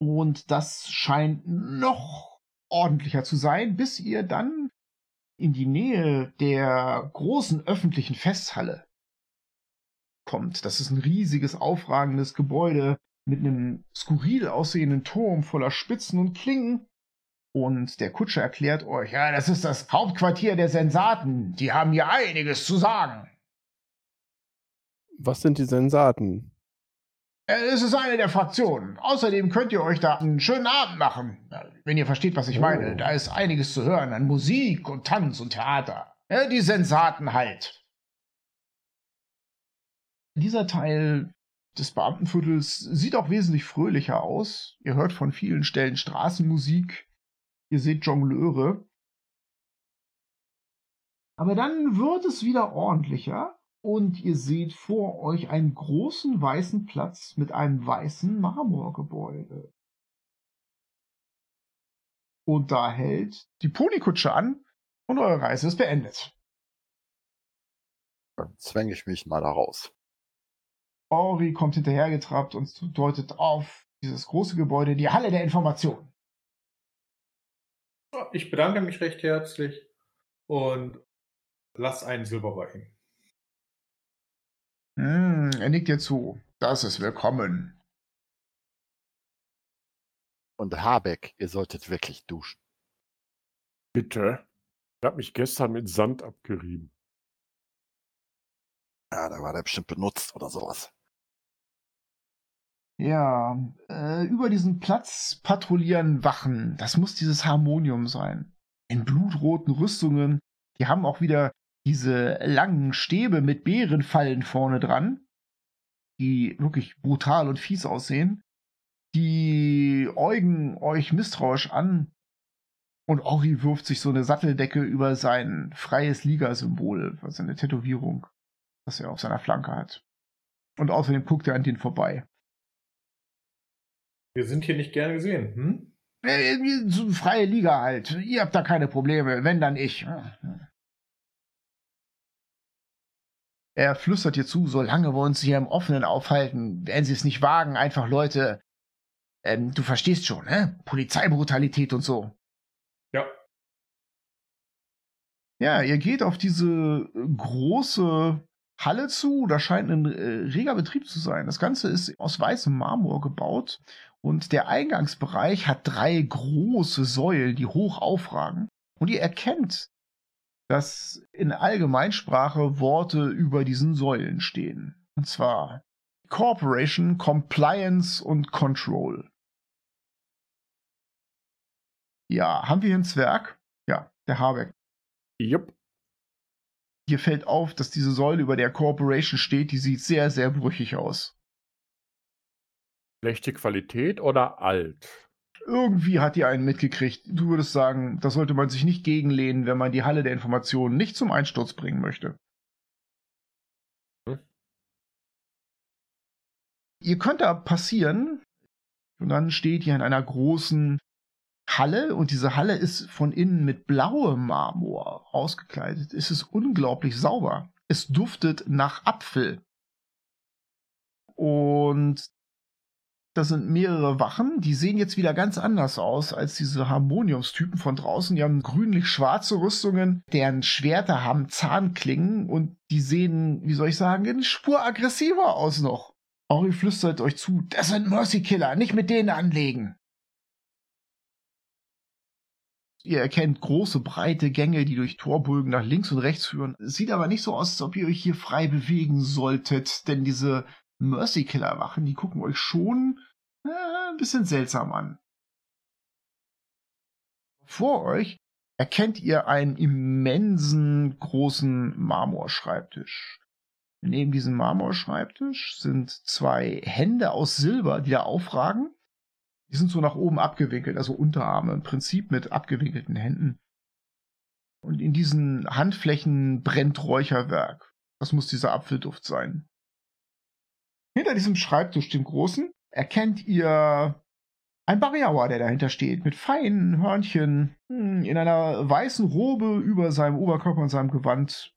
Und das scheint noch ordentlicher zu sein, bis ihr dann in die Nähe der großen öffentlichen Festhalle kommt. Das ist ein riesiges, aufragendes Gebäude mit einem skurril aussehenden Turm voller Spitzen und Klingen. Und der Kutscher erklärt euch, ja, das ist das Hauptquartier der Sensaten. Die haben hier einiges zu sagen. Was sind die Sensaten? Äh, Es ist eine der Fraktionen. Außerdem könnt ihr euch da einen schönen Abend machen. Wenn ihr versteht, was ich Oh. meine. Da ist einiges zu hören an Musik und Tanz und Theater. Die Sensaten halt. Dieser Teil des Beamtenviertels sieht auch wesentlich fröhlicher aus. Ihr hört von vielen Stellen Straßenmusik. Ihr seht Jongleure. Aber dann wird es wieder ordentlicher und ihr seht vor euch einen großen weißen Platz mit einem weißen Marmorgebäude. Und da hält die Ponikutsche an und eure Reise ist beendet. Dann zwänge ich mich mal da raus. Ori kommt hinterhergetrappt und deutet auf dieses große Gebäude, die Halle der Information. Ich bedanke mich recht herzlich und lass einen Silber bei ihm. Hm, er nickt dir zu. Das ist willkommen. Und Habeck, ihr solltet wirklich duschen. Bitte? Ich habe mich gestern mit Sand abgerieben. Ja, da war der bestimmt benutzt oder sowas. Ja, äh, über diesen Platz patrouillieren Wachen. Das muss dieses Harmonium sein. In blutroten Rüstungen. Die haben auch wieder diese langen Stäbe mit Bärenfallen vorne dran, die wirklich brutal und fies aussehen. Die äugen euch misstrauisch an. Und Ori wirft sich so eine Satteldecke über sein freies Liga-Symbol, also Tätowierung, das er auf seiner Flanke hat. Und außerdem guckt er an den vorbei. Wir sind hier nicht gern gesehen, hm? Äh, so freie Liga halt. Ihr habt da keine Probleme. Wenn, dann ich. Er flüstert dir zu, solange wir uns hier im Offenen aufhalten, werden sie es nicht wagen, einfach Leute. Ähm, du verstehst schon, ne? Polizeibrutalität und so. Ja. Ja, ihr geht auf diese äh, große Halle zu. Da scheint ein äh, reger Betrieb zu sein. Das Ganze ist aus weißem Marmor gebaut und der Eingangsbereich hat drei große Säulen, die hoch aufragen. Und ihr erkennt, dass in Allgemeinsprache Worte über diesen Säulen stehen. Und zwar Corporation, Compliance und Control. Ja, haben wir hier einen Zwerg? Ja, der Habeck. Jupp. Hier fällt auf, dass diese Säule über der Corporation steht, die sieht sehr, sehr brüchig aus. Schlechte Qualität oder alt? Irgendwie hat die einen mitgekriegt. Du würdest sagen, da sollte man sich nicht gegenlehnen, wenn man die Halle der Informationen nicht zum Einsturz bringen möchte. Hm. Ihr könnt da passieren und dann steht ihr in einer großen Halle und diese Halle ist von innen mit blauem Marmor ausgekleidet. Es ist unglaublich sauber. Es duftet nach Apfel. Und das sind mehrere Wachen, die sehen jetzt wieder ganz anders aus als diese Harmoniumstypen von draußen. Die haben grünlich-schwarze Rüstungen, deren Schwerter haben Zahnklingen und die sehen, wie soll ich sagen, eine Spur aggressiver aus noch. Ori flüstert euch zu, das sind Mercy Killer, nicht mit denen anlegen. Ihr erkennt große, breite Gänge, die durch Torbögen nach links und rechts führen. Sieht aber nicht so aus, als ob ihr euch hier frei bewegen solltet, denn diese Mercy Killer Wachen, die gucken euch schon äh, ein bisschen seltsam an. Vor euch erkennt ihr einen immensen großen Marmorschreibtisch. Neben diesem Marmorschreibtisch sind zwei Hände aus Silber, die da aufragen. Die sind so nach oben abgewinkelt, also Unterarme im Prinzip mit abgewinkelten Händen. Und in diesen Handflächen brennt Räucherwerk. Das muss dieser Apfelduft sein. Hinter diesem Schreibtisch, dem großen, erkennt ihr ein Bariawa, der dahinter steht, mit feinen Hörnchen, hm, in einer weißen Robe über seinem Oberkörper und seinem Gewand.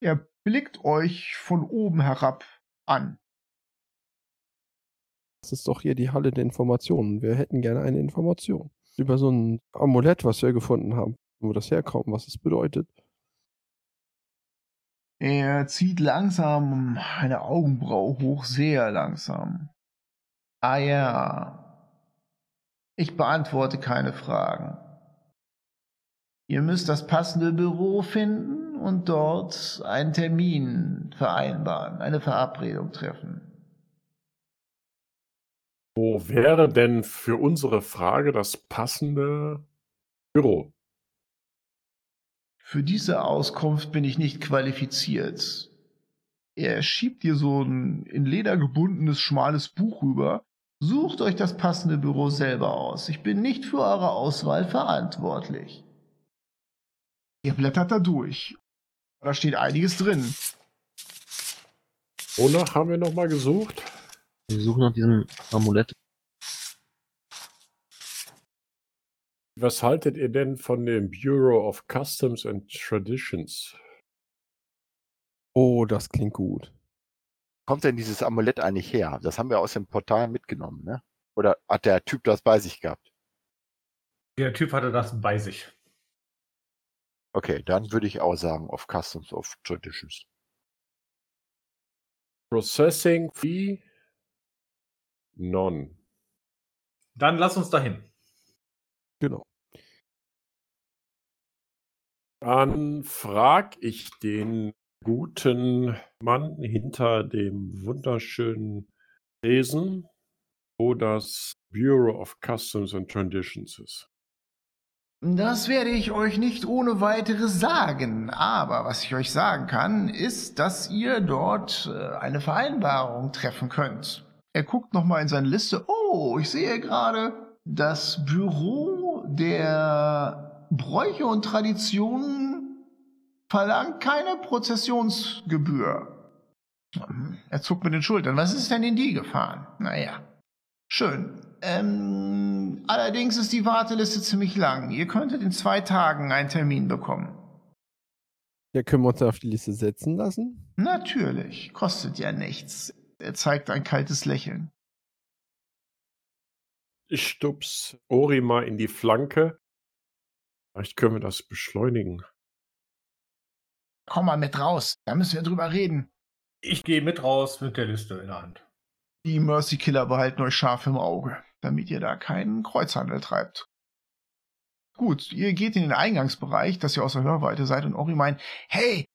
Er blickt euch von oben herab an. Das ist doch hier die Halle der Informationen. Wir hätten gerne eine Information über so ein Amulett, was wir gefunden haben. wo das herkommt, was es bedeutet. Er zieht langsam eine Augenbraue hoch, sehr langsam. Ah ja. Ich beantworte keine Fragen. Ihr müsst das passende Büro finden und dort einen Termin vereinbaren, eine Verabredung treffen. Wo wäre denn für unsere Frage das passende Büro? Für diese Auskunft bin ich nicht qualifiziert. Er schiebt dir so ein in Leder gebundenes schmales Buch rüber. Sucht euch das passende Büro selber aus. Ich bin nicht für eure Auswahl verantwortlich. Ihr blättert da durch. Da steht einiges drin. Wonach haben wir nochmal gesucht? Wir suchen nach diesem Amulett. Was haltet ihr denn von dem Bureau of Customs and Traditions? Oh, das klingt gut. Kommt denn dieses Amulett eigentlich her? Das haben wir aus dem Portal mitgenommen, ne? Oder hat der Typ das bei sich gehabt? Der Typ hatte das bei sich. Okay, dann würde ich auch sagen, of Customs of Traditions. Processing Fee? None. Dann lass uns dahin. Genau. Dann frag ich den guten Mann hinter dem wunderschönen Wesen, wo das Bureau of Customs and Traditions ist. Das werde ich euch nicht ohne weiteres sagen, aber was ich euch sagen kann, ist, dass ihr dort äh, eine Vereinbarung treffen könnt. Er guckt nochmal in seine Liste. Oh, ich sehe gerade, das Büro der Bräuche und Traditionen verlangt keine Prozessionsgebühr. Er zuckt mit den Schultern. Was ist denn in die gefahren? Naja, schön. Ähm, allerdings ist die Warteliste ziemlich lang. Ihr könntet in zwei Tagen einen Termin bekommen. Ja, können wir uns auf die Liste setzen lassen? Natürlich, kostet ja nichts. Er zeigt ein kaltes Lächeln. Ich stups Ori mal in die Flanke. Vielleicht können wir das beschleunigen. Komm mal mit raus, da müssen wir drüber reden. Ich gehe mit raus mit der Liste in der Hand. Die Mercy Killer behalten euch scharf im Auge, damit ihr da keinen Kreuzhandel treibt. Gut, ihr geht in den Eingangsbereich, dass ihr aus der Hörweite seid und Ori meint, hey,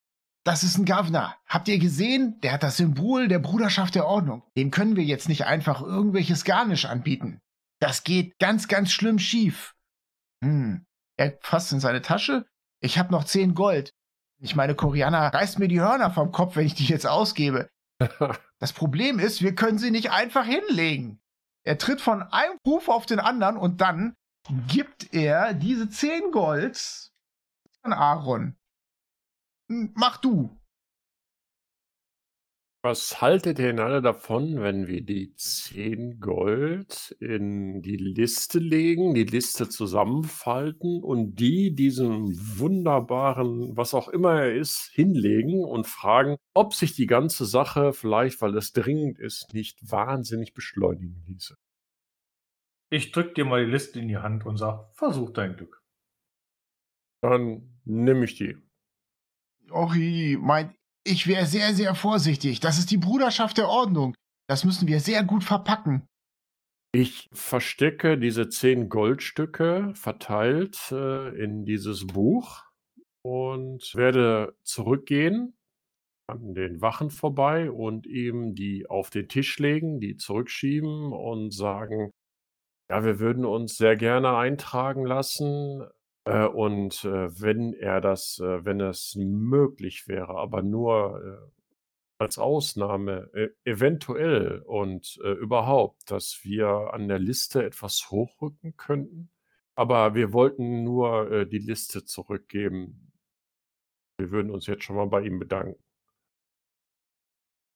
das ist ein Governor. Habt ihr gesehen? Der hat das Symbol der Bruderschaft der Ordnung. Dem können wir jetzt nicht einfach irgendwelches Garnisch anbieten. Das geht ganz, ganz schlimm schief. Hm. Er fasst in seine Tasche. Ich hab noch zehn Gold. Ich meine, Koreaner reißt mir die Hörner vom Kopf, wenn ich die jetzt ausgebe. Das Problem ist, wir können sie nicht einfach hinlegen. Er tritt von einem Ruf auf den anderen und dann gibt er diese zehn Golds an Aaron. Hm, Mach du. Was haltet ihr denn alle davon, wenn wir die 10 Gold in die Liste legen, die Liste zusammenfalten und die diesem wunderbaren, was auch immer er ist, hinlegen und fragen, ob sich die ganze Sache vielleicht, weil es dringend ist, nicht wahnsinnig beschleunigen ließe? Ich drück dir mal die Liste in die Hand und sag, versuch dein Glück. Dann nehme ich die. Ori meint, ich wäre sehr, sehr vorsichtig. Das ist die Bruderschaft der Ordnung. Das müssen wir sehr gut verpacken. Ich verstecke diese 10 Goldstücke verteilt äh, in dieses Buch und werde zurückgehen an den Wachen vorbei und ihm die auf den Tisch legen, die zurückschieben und sagen, ja, wir würden uns sehr gerne eintragen lassen. Äh, und äh, wenn er das, äh, wenn es möglich wäre, aber nur als Ausnahme, eventuell und überhaupt, dass wir an der Liste etwas hochrücken könnten. Aber wir wollten nur die Liste zurückgeben. Wir würden uns jetzt schon mal bei ihm bedanken.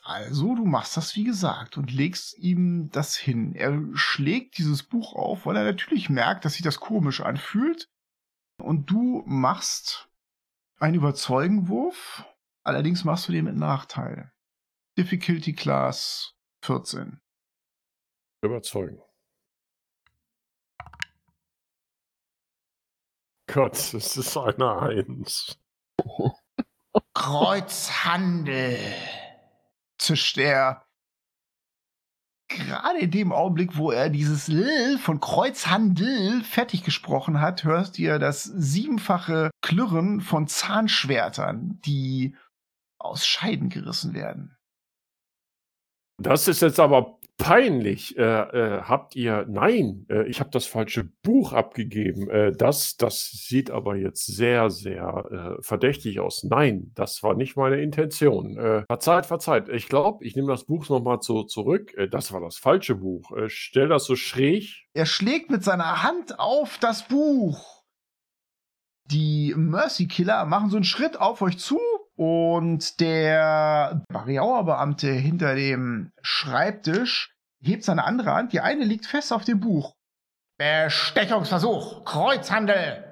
Also, du machst das wie gesagt und legst ihm das hin. Er schlägt dieses Buch auf, weil er natürlich merkt, dass sich das komisch anfühlt. Und du machst einen Überzeugenwurf. Allerdings machst du den mit Nachteil. Difficulty Class 14. Überzeugen. Gott, es ist eine Eins. Kreuzhandel. Zischt er. Gerade in dem Augenblick, wo er dieses L von Kreuzhandel fertig gesprochen hat, hörst ihr das siebenfache Klirren von Zahnschwertern, die aus Scheiden gerissen werden. Das ist jetzt aber peinlich. Äh, äh, habt ihr, nein, äh, ich habe das falsche Buch abgegeben. Äh, das, das sieht aber jetzt sehr, sehr äh, verdächtig aus. Nein, das war nicht meine Intention. Äh, verzeiht, verzeiht. Ich glaube, ich nehme das Buch nochmal zu, zurück. Das war das falsche Buch. Stell das so schräg. Er schlägt mit seiner Hand auf das Buch. Die Mercy Killer machen so einen Schritt auf euch zu und der Bariauer Beamte hinter dem Schreibtisch hebt seine andere Hand. Die eine liegt fest auf dem Buch. Bestechungsversuch, Kreuzhandel.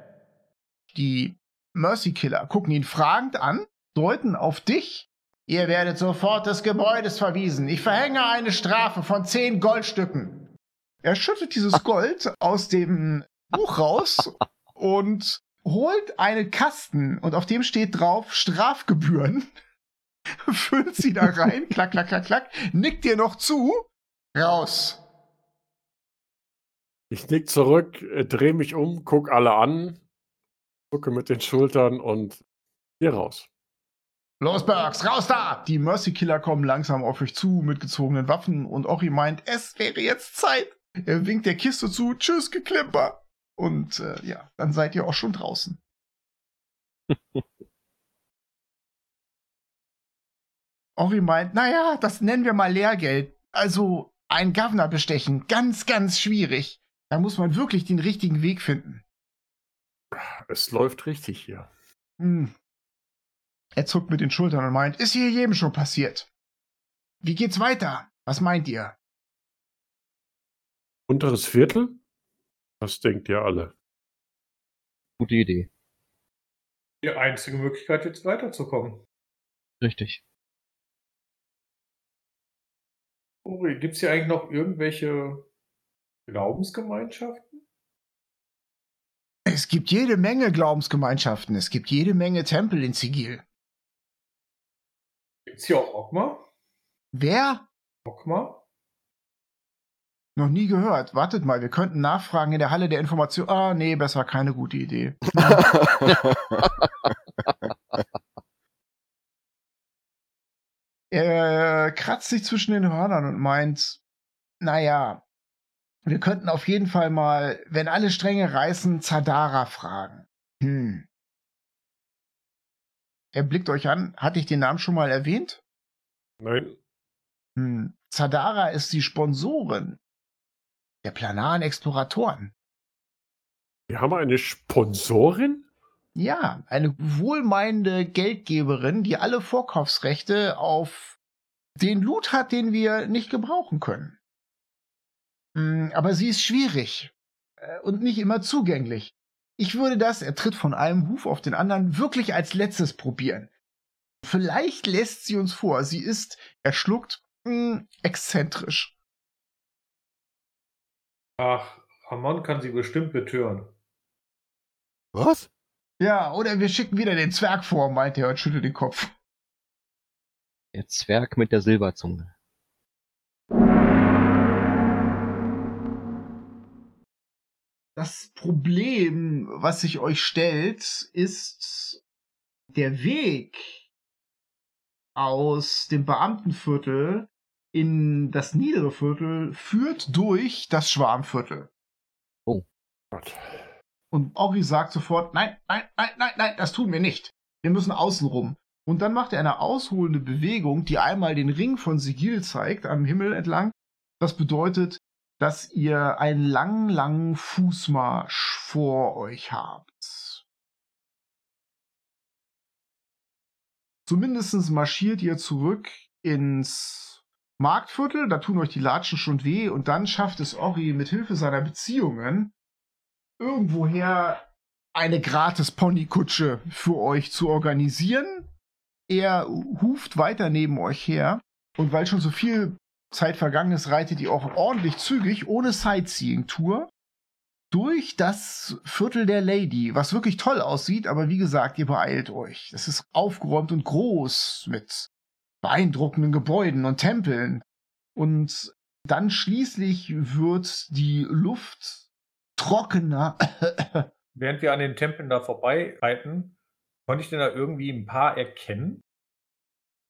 Die Mercy Killer gucken ihn fragend an, deuten auf dich. Ihr werdet sofort des Gebäudes verwiesen. Ich verhänge eine Strafe von zehn Goldstücken. Er schüttet dieses Gold aus dem Buch raus und holt einen Kasten und auf dem steht drauf Strafgebühren. Füllt sie da rein, klack, klack, klack, klack, nickt dir noch zu. Raus. Ich nick zurück, äh, drehe mich um, guck alle an, gucke mit den Schultern und hier raus. Los, Burks, raus da! Die Mercy Killer kommen langsam auf euch zu mit gezogenen Waffen und Ori meint, es wäre jetzt Zeit. Er winkt der Kiste zu, tschüss, Geklimper. Und äh, ja, dann seid ihr auch schon draußen. Ori meint, naja, das nennen wir mal Lehrgeld. Also ein Governor bestechen, ganz, ganz schwierig. Da muss man wirklich den richtigen Weg finden. Es läuft richtig hier. Hm. Er zuckt mit den Schultern und meint, ist hier jedem schon passiert. Wie geht's weiter? Was meint ihr? Unteres Viertel? Was denkt ihr alle? Gute Idee. Die einzige Möglichkeit, jetzt weiterzukommen. Richtig. Uri, gibt es hier eigentlich noch irgendwelche Glaubensgemeinschaften? Es gibt jede Menge Glaubensgemeinschaften. Es gibt jede Menge Tempel in Sigil. Gibt es hier auch Okma? Wer? Okma? Noch nie gehört. Wartet mal, wir könnten nachfragen in der Halle der Information. Ah, nee, besser keine gute Idee. er kratzt sich zwischen den Hörnern und meint, naja, wir könnten auf jeden Fall mal, wenn alle Stränge reißen, Zadara fragen. Hm. Er blickt euch an. Hatte ich den Namen schon mal erwähnt? Nein. Hm. Zadara ist die Sponsorin der planaren Exploratoren. Wir haben eine Sponsorin? Ja, eine wohlmeinende Geldgeberin, die alle Vorkaufsrechte auf den Loot hat, den wir nicht gebrauchen können. Hm, aber sie ist schwierig äh, und nicht immer zugänglich. Ich würde das, er tritt von einem Huf auf den anderen, wirklich als letztes probieren. Vielleicht lässt sie uns vor, sie ist, er schluckt, mh, hm, exzentrisch. Ach, Ramon kann sie bestimmt betören. Was? Ja, oder wir schicken wieder den Zwerg vor, meint er und schüttelt den Kopf. Der Zwerg mit der Silberzunge. Das Problem, was sich euch stellt, ist der Weg aus dem Beamtenviertel in das niedere Viertel führt durch das Schwarmviertel. Oh Gott. Und Ori sagt sofort, nein, nein, nein, nein, nein, das tun wir nicht. Wir müssen außen rum. Und dann macht er eine ausholende Bewegung, die einmal den Ring von Sigil zeigt, am Himmel entlang. Das bedeutet, dass ihr einen langen, langen Fußmarsch vor euch habt. Zumindest marschiert ihr zurück ins Marktviertel, da tun euch die Latschen schon weh und dann schafft es Ori mit Hilfe seiner Beziehungen irgendwoher eine gratis Ponykutsche für euch zu organisieren. Er huft weiter neben euch her und weil schon so viel Zeit vergangen ist, reitet ihr auch ordentlich zügig ohne Sightseeing-Tour durch das Viertel der Lady, was wirklich toll aussieht, aber wie gesagt, ihr beeilt euch. Es ist aufgeräumt und groß mit beeindruckenden Gebäuden und Tempeln. Und dann schließlich wird die Luft trockener. Während wir an den Tempeln da vorbeireiten, konnte ich denn da irgendwie ein paar erkennen?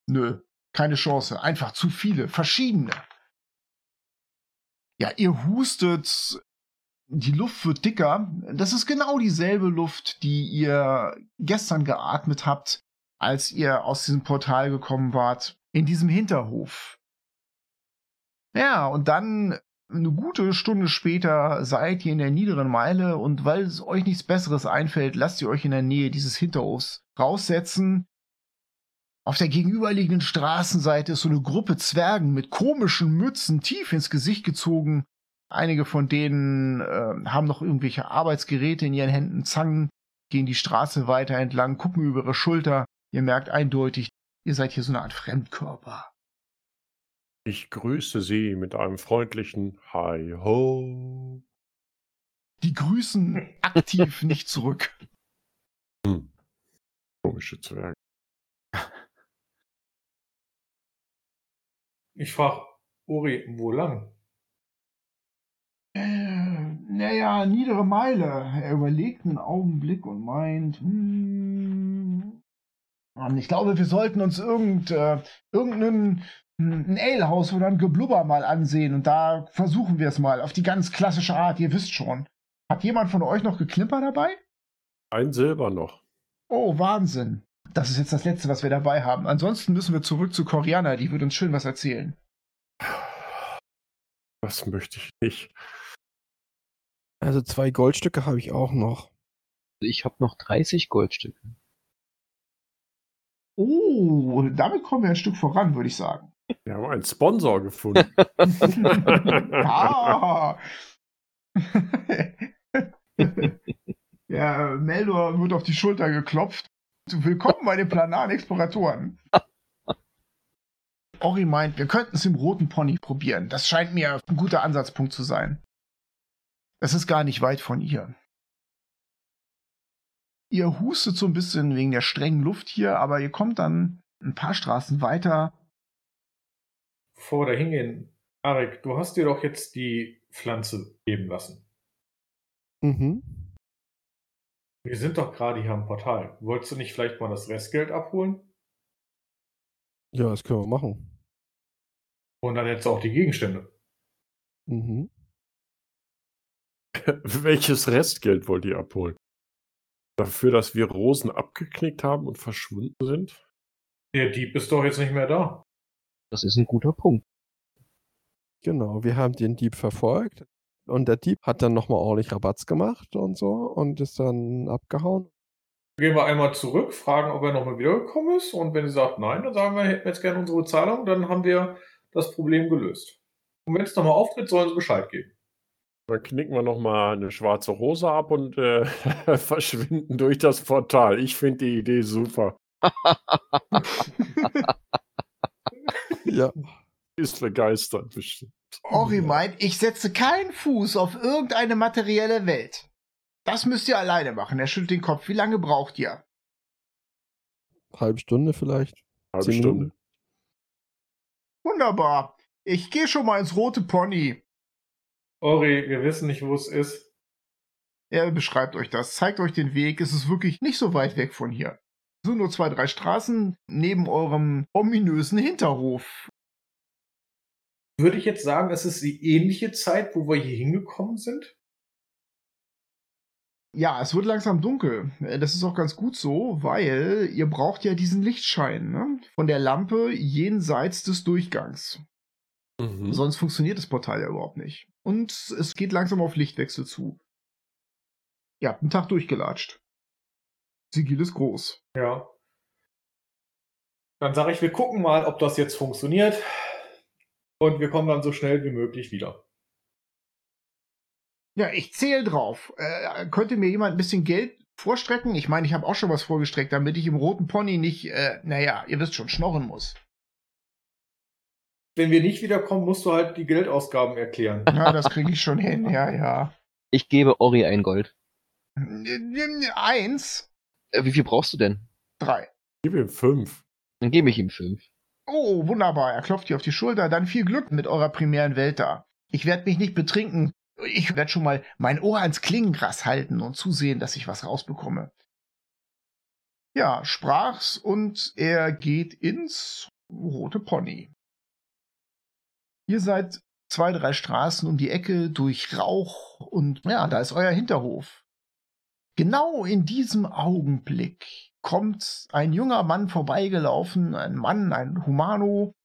Nö, keine Chance. Einfach zu viele, verschiedene. Ja, ihr hustet, die Luft wird dicker. Das ist genau dieselbe Luft, die ihr gestern geatmet habt, als ihr aus diesem Portal gekommen wart, in diesem Hinterhof. Ja, und dann eine gute Stunde später seid ihr in der niederen Meile und weil es euch nichts Besseres einfällt, lasst ihr euch in der Nähe dieses Hinterhofs raussetzen. Auf der gegenüberliegenden Straßenseite ist so eine Gruppe Zwergen mit komischen Mützen tief ins Gesicht gezogen. Einige von denen äh, haben noch irgendwelche Arbeitsgeräte in ihren Händen, Zangen, gehen die Straße weiter entlang, gucken über ihre Schulter. Ihr merkt eindeutig, ihr seid hier so eine Art Fremdkörper. Ich grüße Sie mit einem freundlichen Hi ho. Die grüßen aktiv nicht zurück. Hm. Komische Zwerge. Ich frage Uri, wo lang? Äh, naja, niedere Meile. Er überlegt einen Augenblick und meint, hm, Mann, ich glaube, wir sollten uns irgend, äh, irgendeinen ein Alehouse oder ein Geblubber mal ansehen und da versuchen wir es mal auf die ganz klassische Art, ihr wisst schon. Hat jemand von euch noch Geklimper dabei? Ein Silber noch. Oh, Wahnsinn. Das ist jetzt das Letzte, was wir dabei haben. Ansonsten müssen wir zurück zu Coriana, die wird uns schön was erzählen. Das möchte ich nicht. Also zwei Goldstücke habe ich auch noch. Ich habe noch 30 Goldstücke. Oh, damit kommen wir ein Stück voran, würde ich sagen. Wir haben einen Sponsor gefunden. ah. ja, Meldor wird auf die Schulter geklopft. Willkommen bei den planaren Exploratoren. Ori meint, wir könnten es im roten Pony probieren. Das scheint mir ein guter Ansatzpunkt zu sein. Es ist gar nicht weit von ihr. Ihr hustet so ein bisschen wegen der strengen Luft hier, aber ihr kommt dann ein paar Straßen weiter. Bevor wir da hingehen, Arek, du hast dir doch jetzt die Pflanze geben lassen. Mhm. Wir sind doch gerade hier am Portal. Wolltest du nicht vielleicht mal das Restgeld abholen? Ja, das können wir machen. Und dann jetzt auch die Gegenstände. Mhm. Welches Restgeld wollt ihr abholen? Dafür, dass wir Rosen abgeknickt haben und verschwunden sind? Der Dieb ist doch jetzt nicht mehr da. Das ist ein guter Punkt. Genau, wir haben den Dieb verfolgt und der Dieb hat dann nochmal ordentlich Rabatz gemacht und so und ist dann abgehauen. Gehen wir einmal zurück, fragen, ob er nochmal wiedergekommen ist und wenn sie sagt nein, dann sagen wir, hätten wir jetzt gerne unsere Bezahlung, dann haben wir das Problem gelöst. Und wenn es nochmal auftritt, sollen sie Bescheid geben. Dann knicken wir nochmal eine schwarze Rose ab und äh, verschwinden durch das Portal. Ich finde die Idee super. Ja. Ist begeistert bestimmt. Ori meint, ich setze keinen Fuß auf irgendeine materielle Welt. Das müsst ihr alleine machen. Er schüttelt den Kopf. Wie lange braucht ihr? Halbe Stunde vielleicht. Halbe Zehn Stunde. Minuten. Wunderbar. Ich gehe schon mal ins rote Pony. Ori, wir wissen nicht, wo es ist. Er beschreibt euch das, zeigt euch den Weg. Es ist wirklich nicht so weit weg von hier. Es sind nur zwei, drei Straßen neben eurem ominösen Hinterhof. Würde ich jetzt sagen, es ist die ähnliche Zeit, wo wir hier hingekommen sind? Ja, es wird langsam dunkel. Äh, Das ist auch ganz gut so, weil ihr braucht ja diesen Lichtschein ne? von der Lampe jenseits des Durchgangs. Mhm. Sonst funktioniert das Portal ja überhaupt nicht. Und es geht langsam auf Lichtwechsel zu. Ihr habt einen Tag durchgelatscht. Sigil ist groß. Ja. Dann sage ich, wir gucken mal, ob das jetzt funktioniert. Und wir kommen dann so schnell wie möglich wieder. Ja, ich zähle drauf. Äh, könnte mir jemand ein bisschen Geld vorstrecken? Ich meine, ich habe auch schon was vorgestreckt, damit ich im roten Pony nicht, äh, naja, ihr wisst schon, schnorren muss. Wenn wir nicht wiederkommen, musst du halt die Geldausgaben erklären. Ja, das kriege ich schon hin, ja, ja. Ich gebe Ori ein Gold. Eins, Äh, wie viel brauchst du denn? drei. Gib ihm fünf. Dann gebe ich ihm fünf. Oh, wunderbar. Er klopft dir auf die Schulter. Dann viel Glück mit eurer primären Welt da. Ich werde mich nicht betrinken. Ich werde schon mal mein Ohr ans Klingengras halten und zusehen, dass ich was rausbekomme. Ja, sprach's und er geht ins Rote Pony. Ihr seid zwei, drei Straßen um die Ecke durch Rauch und ja, da ist euer Hinterhof. Genau in diesem Augenblick kommt ein junger Mann vorbeigelaufen, ein Mann, ein Humano,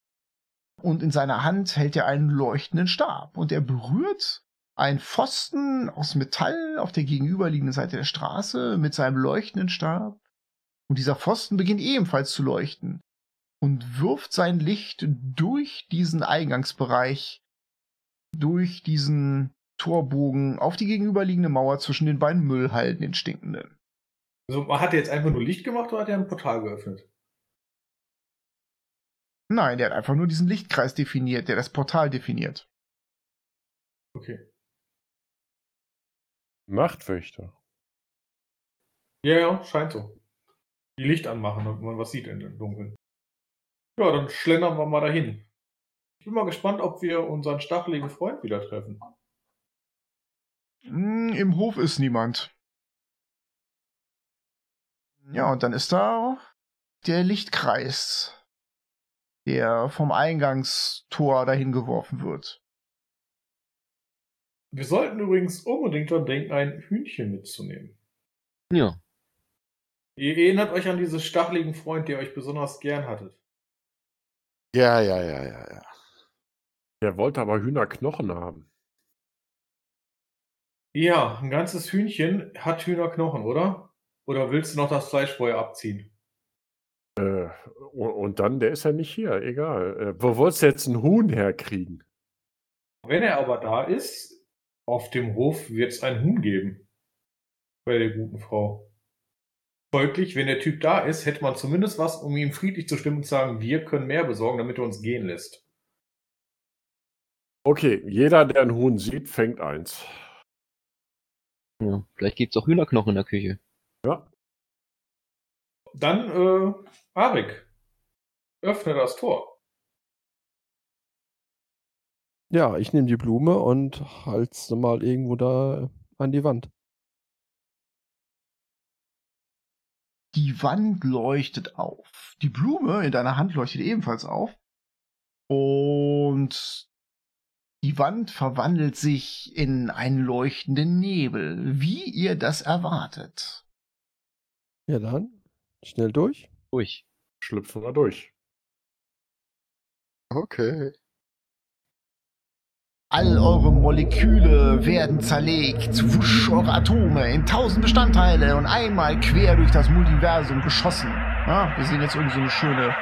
und in seiner Hand hält er einen leuchtenden Stab und er berührt einen Pfosten aus Metall auf der gegenüberliegenden Seite der Straße mit seinem leuchtenden Stab. Und dieser Pfosten beginnt ebenfalls zu leuchten und wirft sein Licht durch diesen Eingangsbereich, durch diesen Torbogen auf die gegenüberliegende Mauer zwischen den beiden Müllhalden, den stinkenden. Also, hat er jetzt einfach nur Licht gemacht oder hat er ein Portal geöffnet? Nein, der hat einfach nur diesen Lichtkreis definiert, der das Portal definiert. Okay. Nachtwächter. Ja, ja, scheint so. Die Licht anmachen, damit man was sieht in dem Dunkeln. Ja, dann schlendern wir mal dahin. Ich bin mal gespannt, ob wir unseren stacheligen Freund wieder treffen. Hm, Im Hof ist niemand. Ja, und dann ist da der Lichtkreis, der vom Eingangstor dahin geworfen wird. Wir sollten übrigens unbedingt daran denken, ein Hühnchen mitzunehmen. Ja. Ihr erinnert euch an diesen stacheligen Freund, der euch besonders gern hattet. Ja, ja, ja, ja, ja. Der wollte aber Hühnerknochen haben. Ja, ein ganzes Hühnchen hat Hühnerknochen, oder? Oder willst du noch das Fleisch vorher abziehen? Äh, und, dann, der ist ja nicht hier, egal. Äh, wo wolltest du jetzt einen Huhn herkriegen? Wenn er aber da ist, auf dem Hof wird es ein Huhn geben. Bei der guten Frau. Folglich, wenn der Typ da ist, hätte man zumindest was, um ihm friedlich zu stimmen und zu sagen, wir können mehr besorgen, damit er uns gehen lässt. Okay, jeder, der einen Huhn sieht, fängt eins. ja. Vielleicht gibt's auch Hühnerknochen in der Küche. Ja. Dann, äh, Arik, öffne das Tor. Ja, ich nehme die Blume und halte sie mal irgendwo da an die Wand. Die Wand leuchtet auf. Die Blume in deiner Hand leuchtet ebenfalls auf. Und die Wand verwandelt sich in einen leuchtenden Nebel, wie ihr das erwartet. Ja, dann schnell durch. Durch. Schlüpfen wir durch. Okay. All eure Moleküle werden zerlegt, wusch eure Atome in tausend Bestandteile und einmal quer durch das Multiversum geschossen. Ja, wir sehen jetzt irgendwie so eine schöne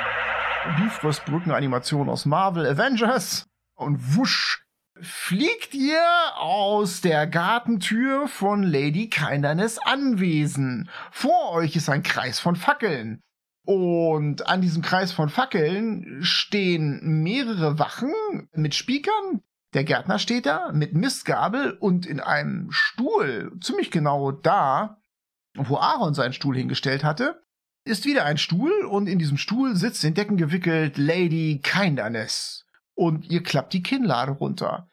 Bifrostbrücken-Animation aus Marvel Avengers. Und wusch fliegt ihr aus der Gartentür von Lady Kindernes Anwesen. Vor euch ist ein Kreis von Fackeln. Und an diesem Kreis von Fackeln stehen mehrere Wachen mit Speakern. Der Gärtner steht da mit Mistgabel und in einem Stuhl, ziemlich genau da, wo Aaron seinen Stuhl hingestellt hatte, ist wieder ein Stuhl und in diesem Stuhl sitzt in Decken gewickelt Lady Kinderness. Und ihr klappt die Kinnlade runter.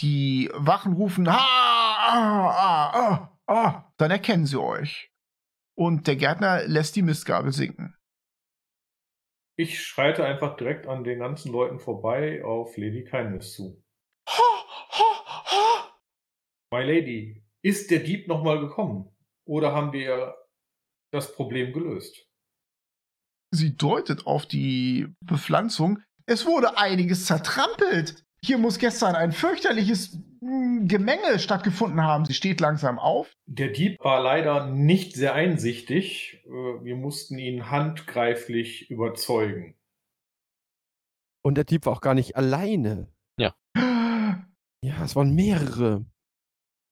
Die Wachen rufen, ha, ah, ah, ah, ah. Dann erkennen sie euch. Und der Gärtner lässt die Mistgabel sinken. Ich schreite einfach direkt an den ganzen Leuten vorbei auf Lady Kindness zu. Ha, ha, ha. My Lady, ist der Dieb nochmal gekommen? Oder haben wir das Problem gelöst? Sie deutet auf die Bepflanzung. Es wurde einiges zertrampelt. Hier muss gestern ein fürchterliches mm, Gemenge stattgefunden haben. Sie steht langsam auf. Der Dieb war leider nicht sehr einsichtig. Äh, Wir mussten ihn handgreiflich überzeugen. Und der Dieb war auch gar nicht alleine. Ja, es waren mehrere.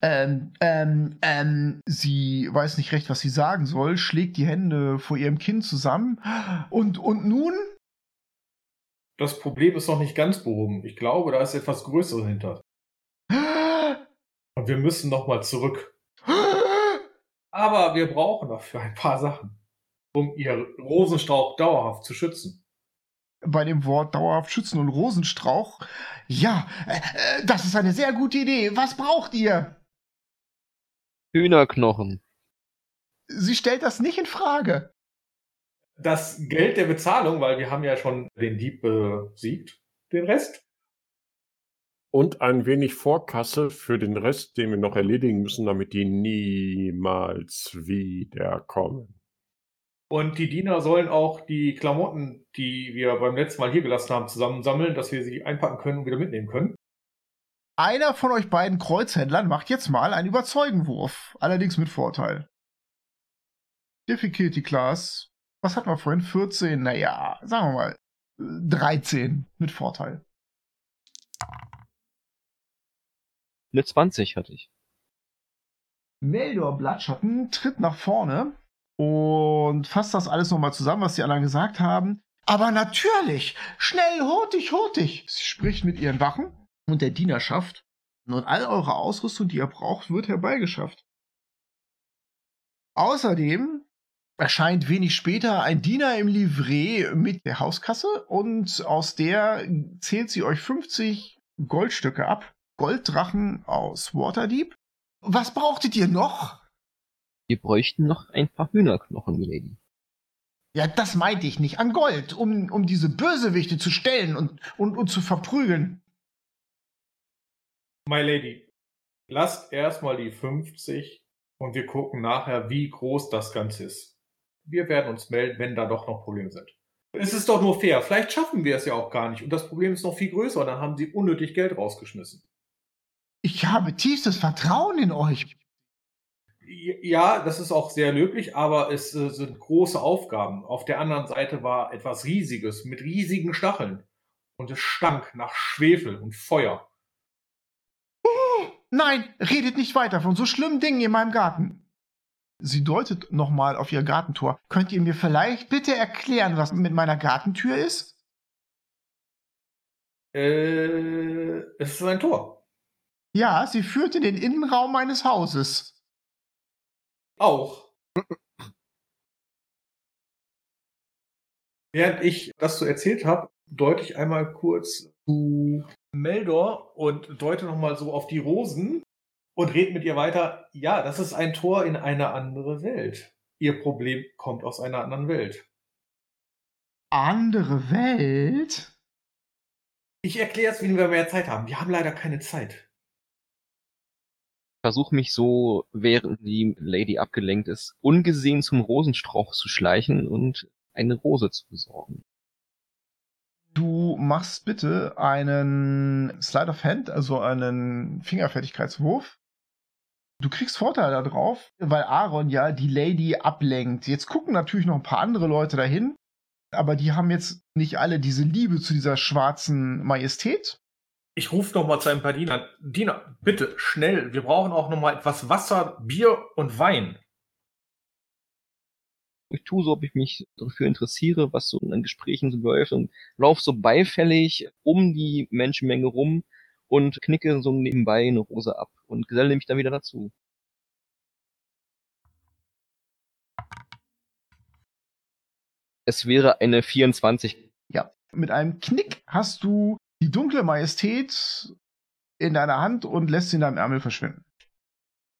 Ähm, ähm, ähm, sie weiß nicht recht, was sie sagen soll, schlägt die Hände vor ihrem Kinn zusammen. Und, und nun? Das Problem ist noch nicht ganz behoben. Ich glaube, da ist etwas Größeres hinter. Und wir müssen nochmal zurück. Aber wir brauchen dafür ein paar Sachen, um ihr Rosenstrauch dauerhaft zu schützen. Bei dem Wort dauerhaft schützen und Rosenstrauch. Ja, äh, äh, das ist eine sehr gute Idee. Was braucht ihr? Hühnerknochen. Sie stellt das nicht in Frage. Das Geld der Bezahlung, weil wir haben ja schon den Dieb besiegt. Den Rest? Und ein wenig Vorkasse für den Rest, den wir noch erledigen müssen, damit die niemals wiederkommen. Und die Diener sollen auch die Klamotten, die wir beim letzten Mal hier gelassen haben, zusammensammeln, dass wir sie einpacken können und wieder mitnehmen können. Einer von euch beiden Kreuzhändlern macht jetzt mal einen Überzeugenwurf, allerdings mit Vorteil. Difficulty Class, was hatten wir vorhin? 14, naja, sagen wir mal 13 mit Vorteil. Eine 20 hatte ich. Meldor Blattschatten tritt nach vorne und fasst das alles nochmal zusammen, was die anderen gesagt haben. Aber natürlich, schnell, hurtig, hurtig. Sie spricht mit ihren Wachen und der Dienerschaft. Und all eure Ausrüstung, die ihr braucht, wird herbeigeschafft. Außerdem erscheint wenig später ein Diener im Livret mit der Hauskasse und aus der zählt sie euch 50 Goldstücke ab. Golddrachen aus Waterdeep. Was brauchtet ihr noch? Wir bräuchten noch ein paar Hühnerknochen, Milady. Ja, das meinte ich nicht. An Gold, um, um diese Bösewichte zu stellen und, und, und zu verprügeln. My Lady, lasst erstmal die 50 und wir gucken nachher, wie groß das Ganze ist. Wir werden uns melden, wenn da doch noch Probleme sind. Es ist doch nur fair. Vielleicht schaffen wir es ja auch gar nicht. Und das Problem ist noch viel größer. Dann haben sie unnötig Geld rausgeschmissen. Ich habe tiefstes Vertrauen in euch. Ja, das ist auch sehr löblich, aber es äh, sind große Aufgaben. Auf der anderen Seite war etwas Riesiges mit riesigen Stacheln. Und es stank nach Schwefel und Feuer. Nein, redet nicht weiter von so schlimmen Dingen in meinem Garten. Sie deutet nochmal auf ihr Gartentor. Könnt ihr mir vielleicht bitte erklären, was mit meiner Gartentür ist? Äh, es ist ein Tor. Ja, sie führt in den Innenraum meines Hauses. Auch. Während ich das so erzählt habe, deute ich einmal kurz zu Meldor und deute nochmal so auf die Rosen und rede mit ihr weiter. Ja, das ist ein Tor in eine andere Welt. Ihr Problem kommt aus einer anderen Welt. Andere Welt? Ich erkläre es, wenn wir mehr Zeit haben. Wir haben leider keine Zeit versuche mich so, während die Lady abgelenkt ist, ungesehen zum Rosenstrauch zu schleichen und eine Rose zu besorgen. Du machst bitte einen Slide of Hand, also einen Fingerfertigkeitswurf. Du kriegst Vorteil darauf, weil Aaron ja die Lady ablenkt. Jetzt gucken natürlich noch ein paar andere Leute dahin, aber die haben jetzt nicht alle diese Liebe zu dieser schwarzen Majestät. Ich rufe noch mal zu ein paar Dienern. Diener, bitte, schnell. Wir brauchen auch noch mal etwas Wasser, Bier und Wein. Ich tue so, ob ich mich dafür interessiere, was so in Gesprächen so läuft und laufe so beifällig um die Menschenmenge rum und knicke so nebenbei eine Rose ab und geselle mich dann wieder dazu. Es wäre eine 24. Ja, mit einem Knick hast du die dunkle Majestät in deiner Hand und lässt sie in deinem Ärmel verschwinden.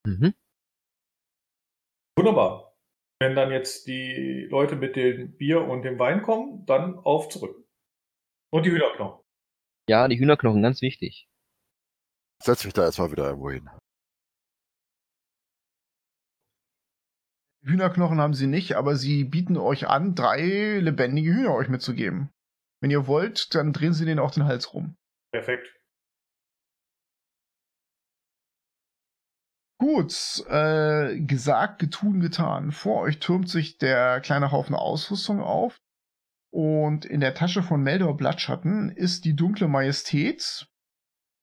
Mhm. Wunderbar. Wenn dann jetzt die Leute mit dem Bier und dem Wein kommen, dann auf zurück. Und die Hühnerknochen. Ja, die Hühnerknochen, ganz wichtig. Setz mich da erstmal wieder irgendwo hin. Hühnerknochen haben sie nicht, aber sie bieten euch an, drei lebendige Hühner euch mitzugeben. Wenn ihr wollt, dann drehen sie denen auch den Hals rum. Perfekt. Gut, äh, gesagt, getun, getan. Vor euch türmt sich der kleine Haufen Ausrüstung auf. Und in der Tasche von Meldor Blattschatten ist die dunkle Majestät.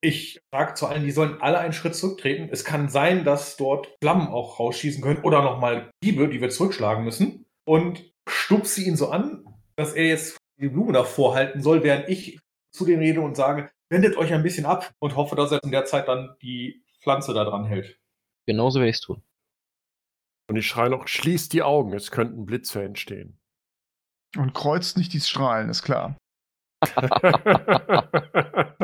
Ich sage zu allen, die sollen alle einen Schritt zurücktreten. Es kann sein, dass dort Flammen auch rausschießen können oder nochmal Diebe, die wir zurückschlagen müssen. Und stupse ihn so an, dass er jetzt die Blume davor halten soll, während ich zu den rede und sage, wendet euch ein bisschen ab und hoffe, dass er in der Zeit dann die Pflanze da dran hält. Genauso werde ich es tun. Und ich schreie noch, schließt die Augen, es könnten Blitze entstehen. Und kreuzt nicht die Strahlen, ist klar.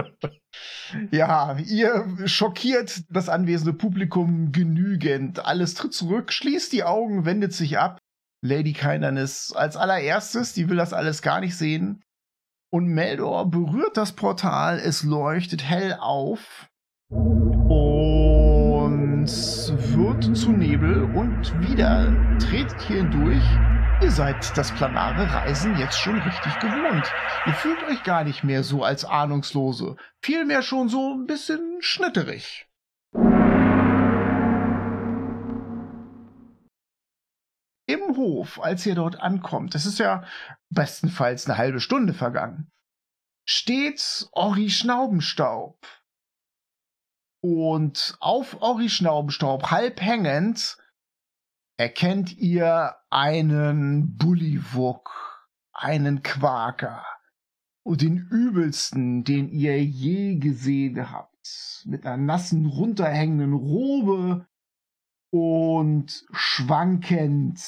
Ja, ihr schockiert das anwesende Publikum genügend. Alles tritt zurück, schließt die Augen, wendet sich ab. Lady Keinernis als allererstes, die will das alles gar nicht sehen. Und Meldor berührt das Portal, es leuchtet hell auf und wird zu Nebel und wieder tretet hier hindurch. Ihr seid das planare Reisen jetzt schon richtig gewohnt. Ihr fühlt euch gar nicht mehr so als Ahnungslose, vielmehr schon so ein bisschen schnitterig. Im Hof, als ihr dort ankommt, es ist ja bestenfalls eine halbe Stunde vergangen, steht Ori Schnaubenstaub. Und auf Ori Schnaubenstaub, halb hängend, erkennt ihr einen Bullywug, einen Quaker und den übelsten, den ihr je gesehen habt, mit einer nassen, runterhängenden Robe und schwankend.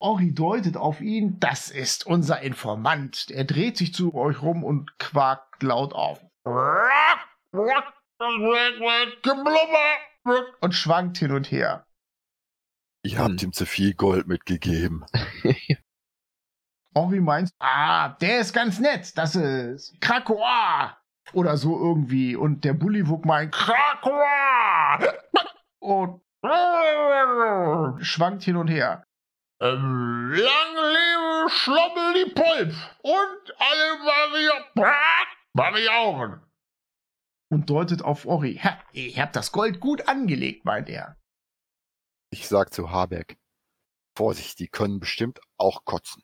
Ori deutet auf ihn, das ist unser Informant. Er dreht sich zu euch rum und quakt laut auf. Und schwankt hin und her. Ihr habt ihm zu viel Gold mitgegeben. Ori meint, ah, der ist ganz nett, das ist Krakoa. Oder so irgendwie. Und der Bullywug meint, Krakoa. Und schwankt hin und her. Ähm, lang lebe Schlommel die Pulp und alle Vari Variauren. Und deutet auf Ori. Ha, ich hab das Gold gut angelegt, meint er. Ich sag zu Habeck, Vorsicht, die können bestimmt auch kotzen.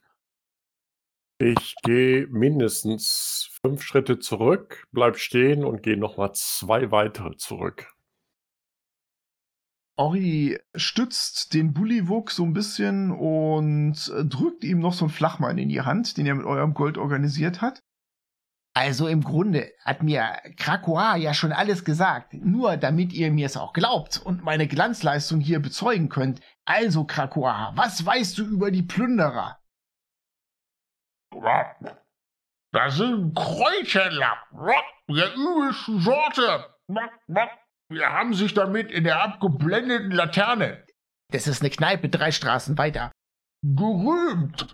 Ich gehe mindestens fünf Schritte zurück, bleib stehen und gehe nochmal zwei weitere zurück. Ori stützt den Bullywug so ein bisschen und drückt ihm noch so einen Flachmann in die Hand, den er mit eurem Gold organisiert hat. Also im Grunde hat mir Krakoa ja schon alles gesagt, nur damit ihr mir es auch glaubt und meine Glanzleistung hier bezeugen könnt. Also Krakoa, was weißt du über die Plünderer? Das sind Kräuterhändler der übelsten Sorte. Wir haben sich damit in der abgeblendeten Laterne. Das ist eine Kneipe drei Straßen weiter. Gerühmt,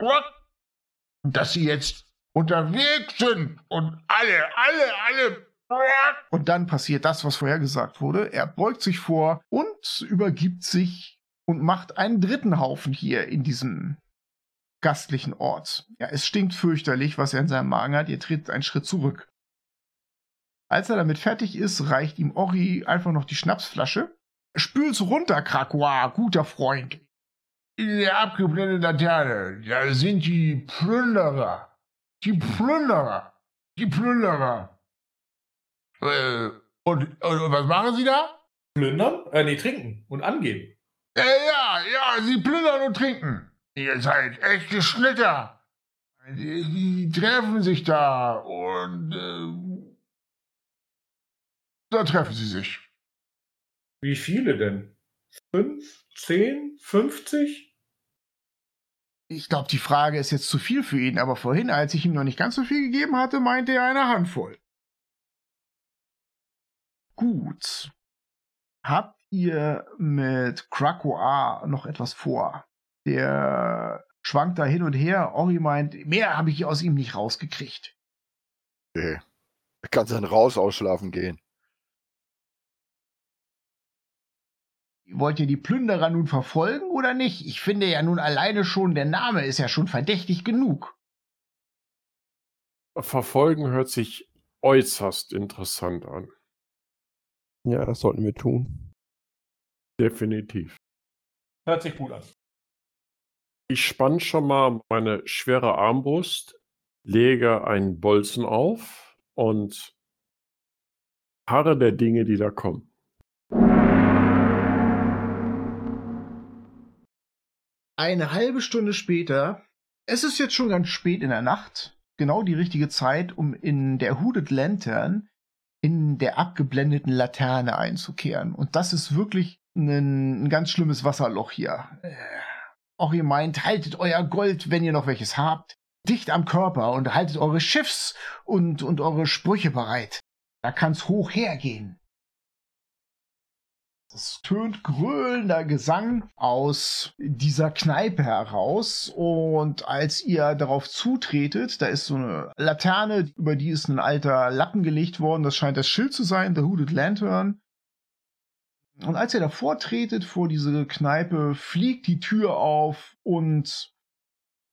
dass sie jetzt unterwegs sind und alle, alle, alle. Und dann passiert das, was vorher gesagt wurde. Er beugt sich vor und übergibt sich und macht einen dritten Haufen hier in diesem gastlichen Ort. Ja, es stinkt fürchterlich, was er in seinem Magen hat. Ihr tretet einen Schritt zurück. Als er damit fertig ist, reicht ihm Ori einfach noch die Schnapsflasche. Spül's runter, Krakoa, guter Freund. In der abgeblendeten Laterne, da sind die Plünderer. Die Plünderer. Die Plünderer. Äh, und, und, was machen sie da? Plündern? Äh, nee, trinken und angeben. Äh, ja, ja, sie plündern und trinken. Ihr seid echte Schnitter. Die, die treffen sich da und äh, da treffen sie sich. Wie viele denn? Fünf? Zehn? Fünfzig? Ich glaube, die Frage ist jetzt zu viel für ihn, aber vorhin, als ich ihm noch nicht ganz so viel gegeben hatte, meinte er eine Handvoll. Gut. Habt ihr mit Krakoa noch etwas vor? Der schwankt da hin und her. Ori meint, mehr habe ich aus ihm nicht rausgekriegt. Okay. Er kann dann raus ausschlafen gehen. Wollt ihr die Plünderer nun verfolgen oder nicht? Ich finde ja nun alleine schon, der Name ist ja schon verdächtig genug. Verfolgen hört sich äußerst interessant an. Ja, das sollten wir tun. Definitiv. Hört sich gut an. Ich spann schon mal meine schwere Armbrust, lege einen Bolzen auf und harre der Dinge, die da kommen. Eine halbe Stunde später, es ist jetzt schon ganz spät in der Nacht, genau die richtige Zeit, um in der Hooded Lantern in der abgeblendeten Laterne einzukehren. Und das ist wirklich ein, ein ganz schlimmes Wasserloch hier. Äh, auch ihr meint, haltet euer Gold, wenn ihr noch welches habt, dicht am Körper und haltet eure Schiffs und, und eure Sprüche bereit. Da kann's hoch hergehen. Es tönt gröhlender Gesang aus dieser Kneipe heraus. Und als ihr darauf zutretet, da ist so eine Laterne, über die ist ein alter Lappen gelegt worden. Das scheint das Schild zu sein, der Hooded Lantern. Und als ihr davor tretet vor diese Kneipe, fliegt die Tür auf und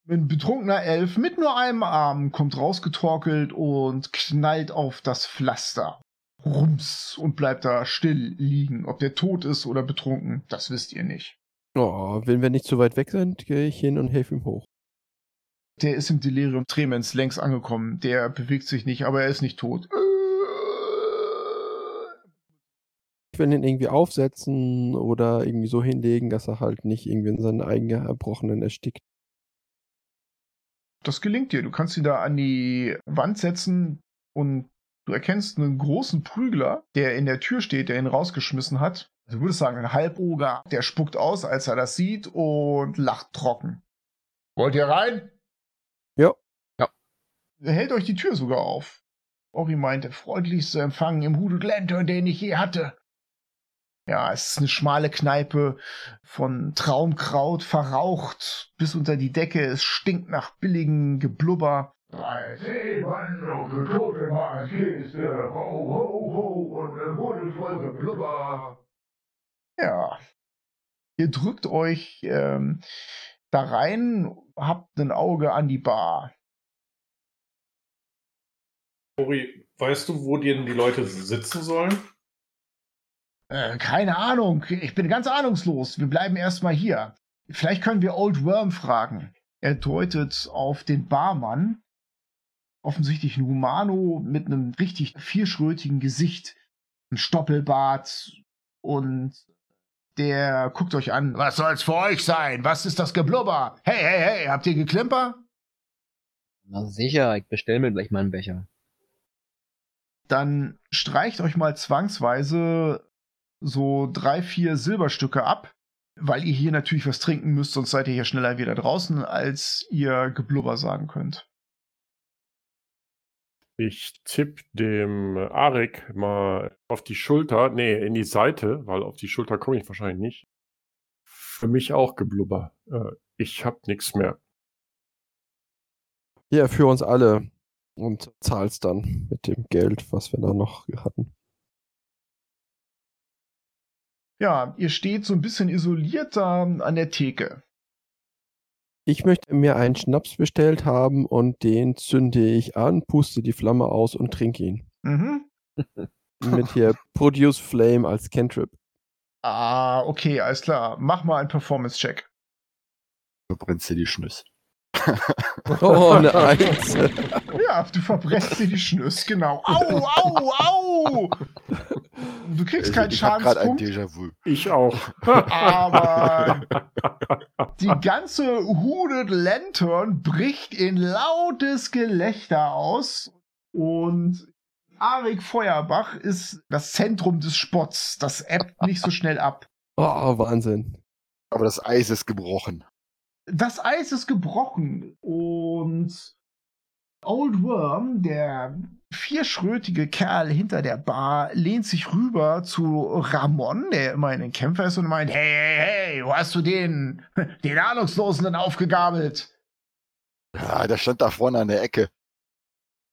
ein betrunkener Elf mit nur einem Arm kommt rausgetorkelt und knallt auf das Pflaster. Rums und bleibt da still liegen. Ob der tot ist oder betrunken, das wisst ihr nicht. Oh, wenn wir nicht zu weit weg sind, gehe ich hin und helfe ihm hoch. Der ist im Delirium Tremens längst angekommen. Der bewegt sich nicht, aber er ist nicht tot. Ich will ihn irgendwie aufsetzen oder irgendwie so hinlegen, dass er halt nicht irgendwie in seinen eigenen Erbrochenen erstickt. Das gelingt dir. Du kannst ihn da an die Wand setzen und du erkennst einen großen Prügler, der in der Tür steht, der ihn rausgeschmissen hat. Also du würdest sagen, ein Halboger, der spuckt aus, als er das sieht und lacht trocken. Wollt ihr rein? Ja. Ja. Er hält euch die Tür sogar auf. Ori meint, der freundlichste Empfang im Hooded Lantern, den ich je hatte. Ja, es ist eine schmale Kneipe von Traumkraut verraucht bis unter die Decke. Es stinkt nach billigem Geblubber. Drei Seemann tote Kiste, ho, ho, ho, und eine wundervoll Geblubber. Ja. Ihr drückt euch ähm, da rein, habt ein Auge an die Bar. Ori, weißt du, wo denn die Leute sitzen sollen? Äh, keine Ahnung, ich bin ganz ahnungslos. Wir bleiben erstmal hier. Vielleicht können wir Old Worm fragen. Er deutet auf den Barmann. Offensichtlich ein Humano mit einem richtig vierschrötigen Gesicht. Ein Stoppelbart. Und der guckt euch an. Was soll's für euch sein? Was ist das Geblubber? Hey, hey, hey, habt ihr Geklimper? Na sicher, ich bestell mir gleich mal einen Becher. Dann streicht euch mal zwangsweise so drei, vier Silberstücke ab, weil ihr hier natürlich was trinken müsst, sonst seid ihr hier schneller wieder draußen, als ihr Geblubber sagen könnt. Ich tipp dem Arik mal auf die Schulter, nee, in die Seite, weil auf die Schulter komme ich wahrscheinlich nicht. Für mich auch Geblubber. Äh, ich hab nichts mehr. Ja, für uns alle. Und zahlst dann mit dem Geld, was wir da noch hatten. Ja, ihr steht so ein bisschen isoliert da an der Theke. Ich möchte mir einen Schnaps bestellt haben und den zünde ich an, puste die Flamme aus und trinke ihn. Mhm. Mit hier Produce Flame als Cantrip. Ah, okay, alles klar. Mach mal einen Performance-Check. Du brennst dir die Schnüss. Oh, eine Eins. Ja, du verbrennst dir die Schnüss, genau. Au, au, au! Du kriegst keinen Schadenspunkt, Déjà-vu. Ich auch. aber die ganze Hooded Lantern bricht in lautes Gelächter aus und Arik Feuerbach ist das Zentrum des Spotts. Das ebbt nicht so schnell ab. Oh, Wahnsinn. Aber das Eis ist gebrochen. Das Eis ist gebrochen und Old Worm, der vierschrötige Kerl hinter der Bar, lehnt sich rüber zu Ramon, der immerhin ein Kämpfer ist und meint, hey, hey, hey, wo hast du den, den Ahnungslosen denn aufgegabelt? Ja, der stand da vorne an der Ecke.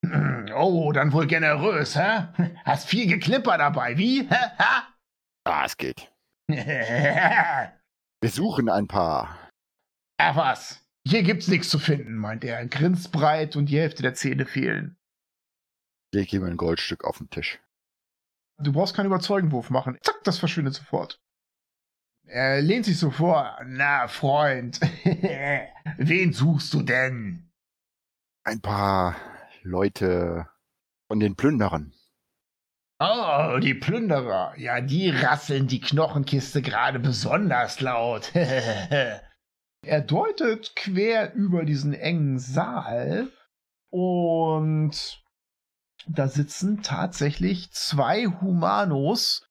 Oh, dann wohl generös, hä? Hast viel Geklimper dabei, wie? Ah, es geht. Wir suchen ein paar. Ach was, hier gibt's nichts zu finden, meint er, grinst breit und die Hälfte der Zähne fehlen. Leg ihm ein Goldstück auf den Tisch. Du brauchst keinen Überzeugenwurf machen. Zack, das verschwindet sofort. Er lehnt sich so vor. Na, Freund, wen suchst du denn? Ein paar Leute von den Plünderern. Oh, die Plünderer. Ja, die rasseln die Knochenkiste gerade besonders laut. er deutet quer über diesen engen Saal und Da sitzen tatsächlich zwei Humanos.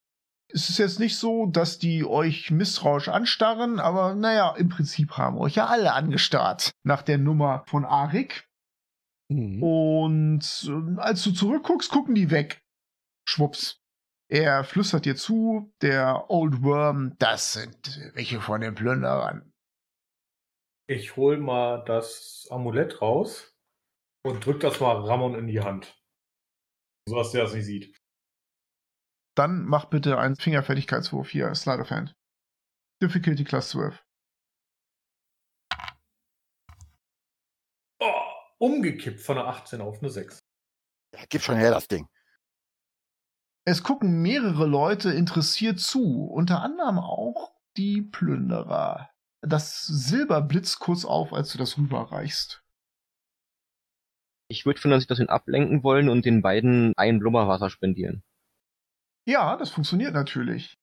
Es ist jetzt nicht so, dass die euch misstrauisch anstarren, aber naja, im Prinzip haben euch ja alle angestarrt nach der Nummer von Arik. Mhm. Und äh, als du zurückguckst, gucken die weg. Schwupps. Er flüstert dir zu, der Old Worm, das sind welche von den Plünderern. Ich hol mal das Amulett raus und drück das mal Ramon in die Hand. So dass der das nicht sieht. Dann mach bitte einen Fingerfertigkeitswurf hier, of Hand. Difficulty Class 12. Oh, umgekippt von einer 18 auf eine 6. Ja, gib schon her das Ding. Es gucken mehrere Leute interessiert zu, unter anderem auch die Plünderer. Das Silber blitzt kurz auf, als du das rüberreichst. Ich würde von der Situation ablenken wollen und den beiden ein Blubberwasser spendieren. Ja, das funktioniert natürlich.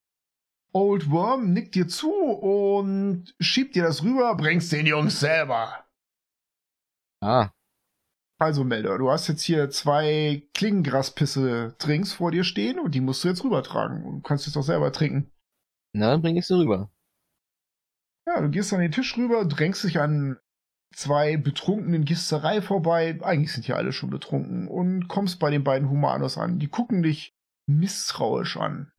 Old Worm nickt dir zu und schiebt dir das rüber, bringst den Jungs selber. Ah, Also, Melder, du hast jetzt hier zwei Klingengraspisse-Drinks vor dir stehen und die musst du jetzt rübertragen. Und du kannst jetzt auch selber trinken. na, dann bring ich sie rüber. Ja, du gehst an den Tisch rüber, drängst dich an zwei betrunkenen Gisterei vorbei. Eigentlich sind ja alle schon betrunken. Und kommst bei den beiden Humanos an. Die gucken dich misstrauisch an.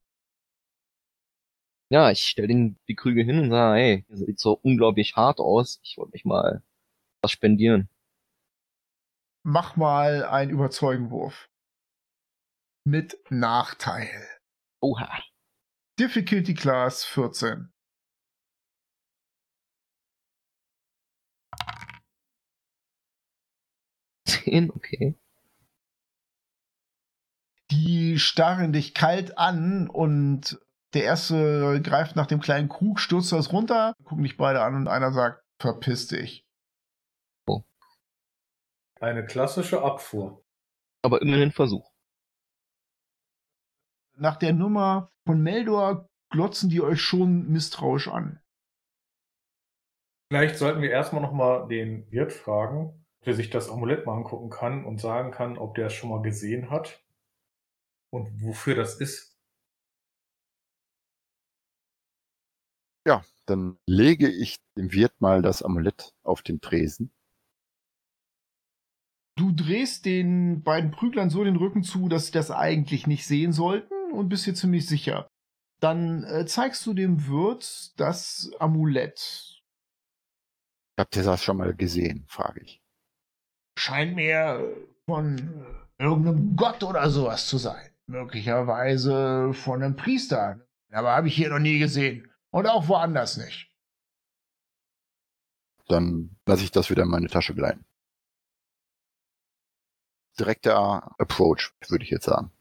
Ja, ich stell den die Krüge hin und sage, hey, ihr sieht so unglaublich hart aus. Ich wollte mich mal was spendieren. Mach mal einen Überzeugenwurf. Mit Nachteil. Oha. Difficulty Class 14. Zehn, okay. Die starren dich kalt an und der erste greift nach dem kleinen Krug, stürzt das runter, gucken dich beide an und einer sagt, verpiss dich. Eine klassische Abfuhr. Aber immerhin Versuch. Nach der Nummer von Meldor glotzen die euch schon misstrauisch an. Vielleicht sollten wir erstmal nochmal den Wirt fragen, der sich das Amulett mal angucken kann und sagen kann, ob der es schon mal gesehen hat und wofür das ist. Ja, dann lege ich dem Wirt mal das Amulett auf den Tresen. Du drehst den beiden Prüglern so den Rücken zu, dass sie das eigentlich nicht sehen sollten und bist dir ziemlich sicher. Dann äh, zeigst du dem Wirt das Amulett. Habt ihr das schon mal gesehen, frage ich. Scheint mir von äh, irgendeinem Gott oder sowas zu sein. Möglicherweise von einem Priester. Aber habe ich hier noch nie gesehen. Und auch woanders nicht. Dann lasse ich das wieder in meine Tasche gleiten. Direkter Approach, würde ich jetzt sagen.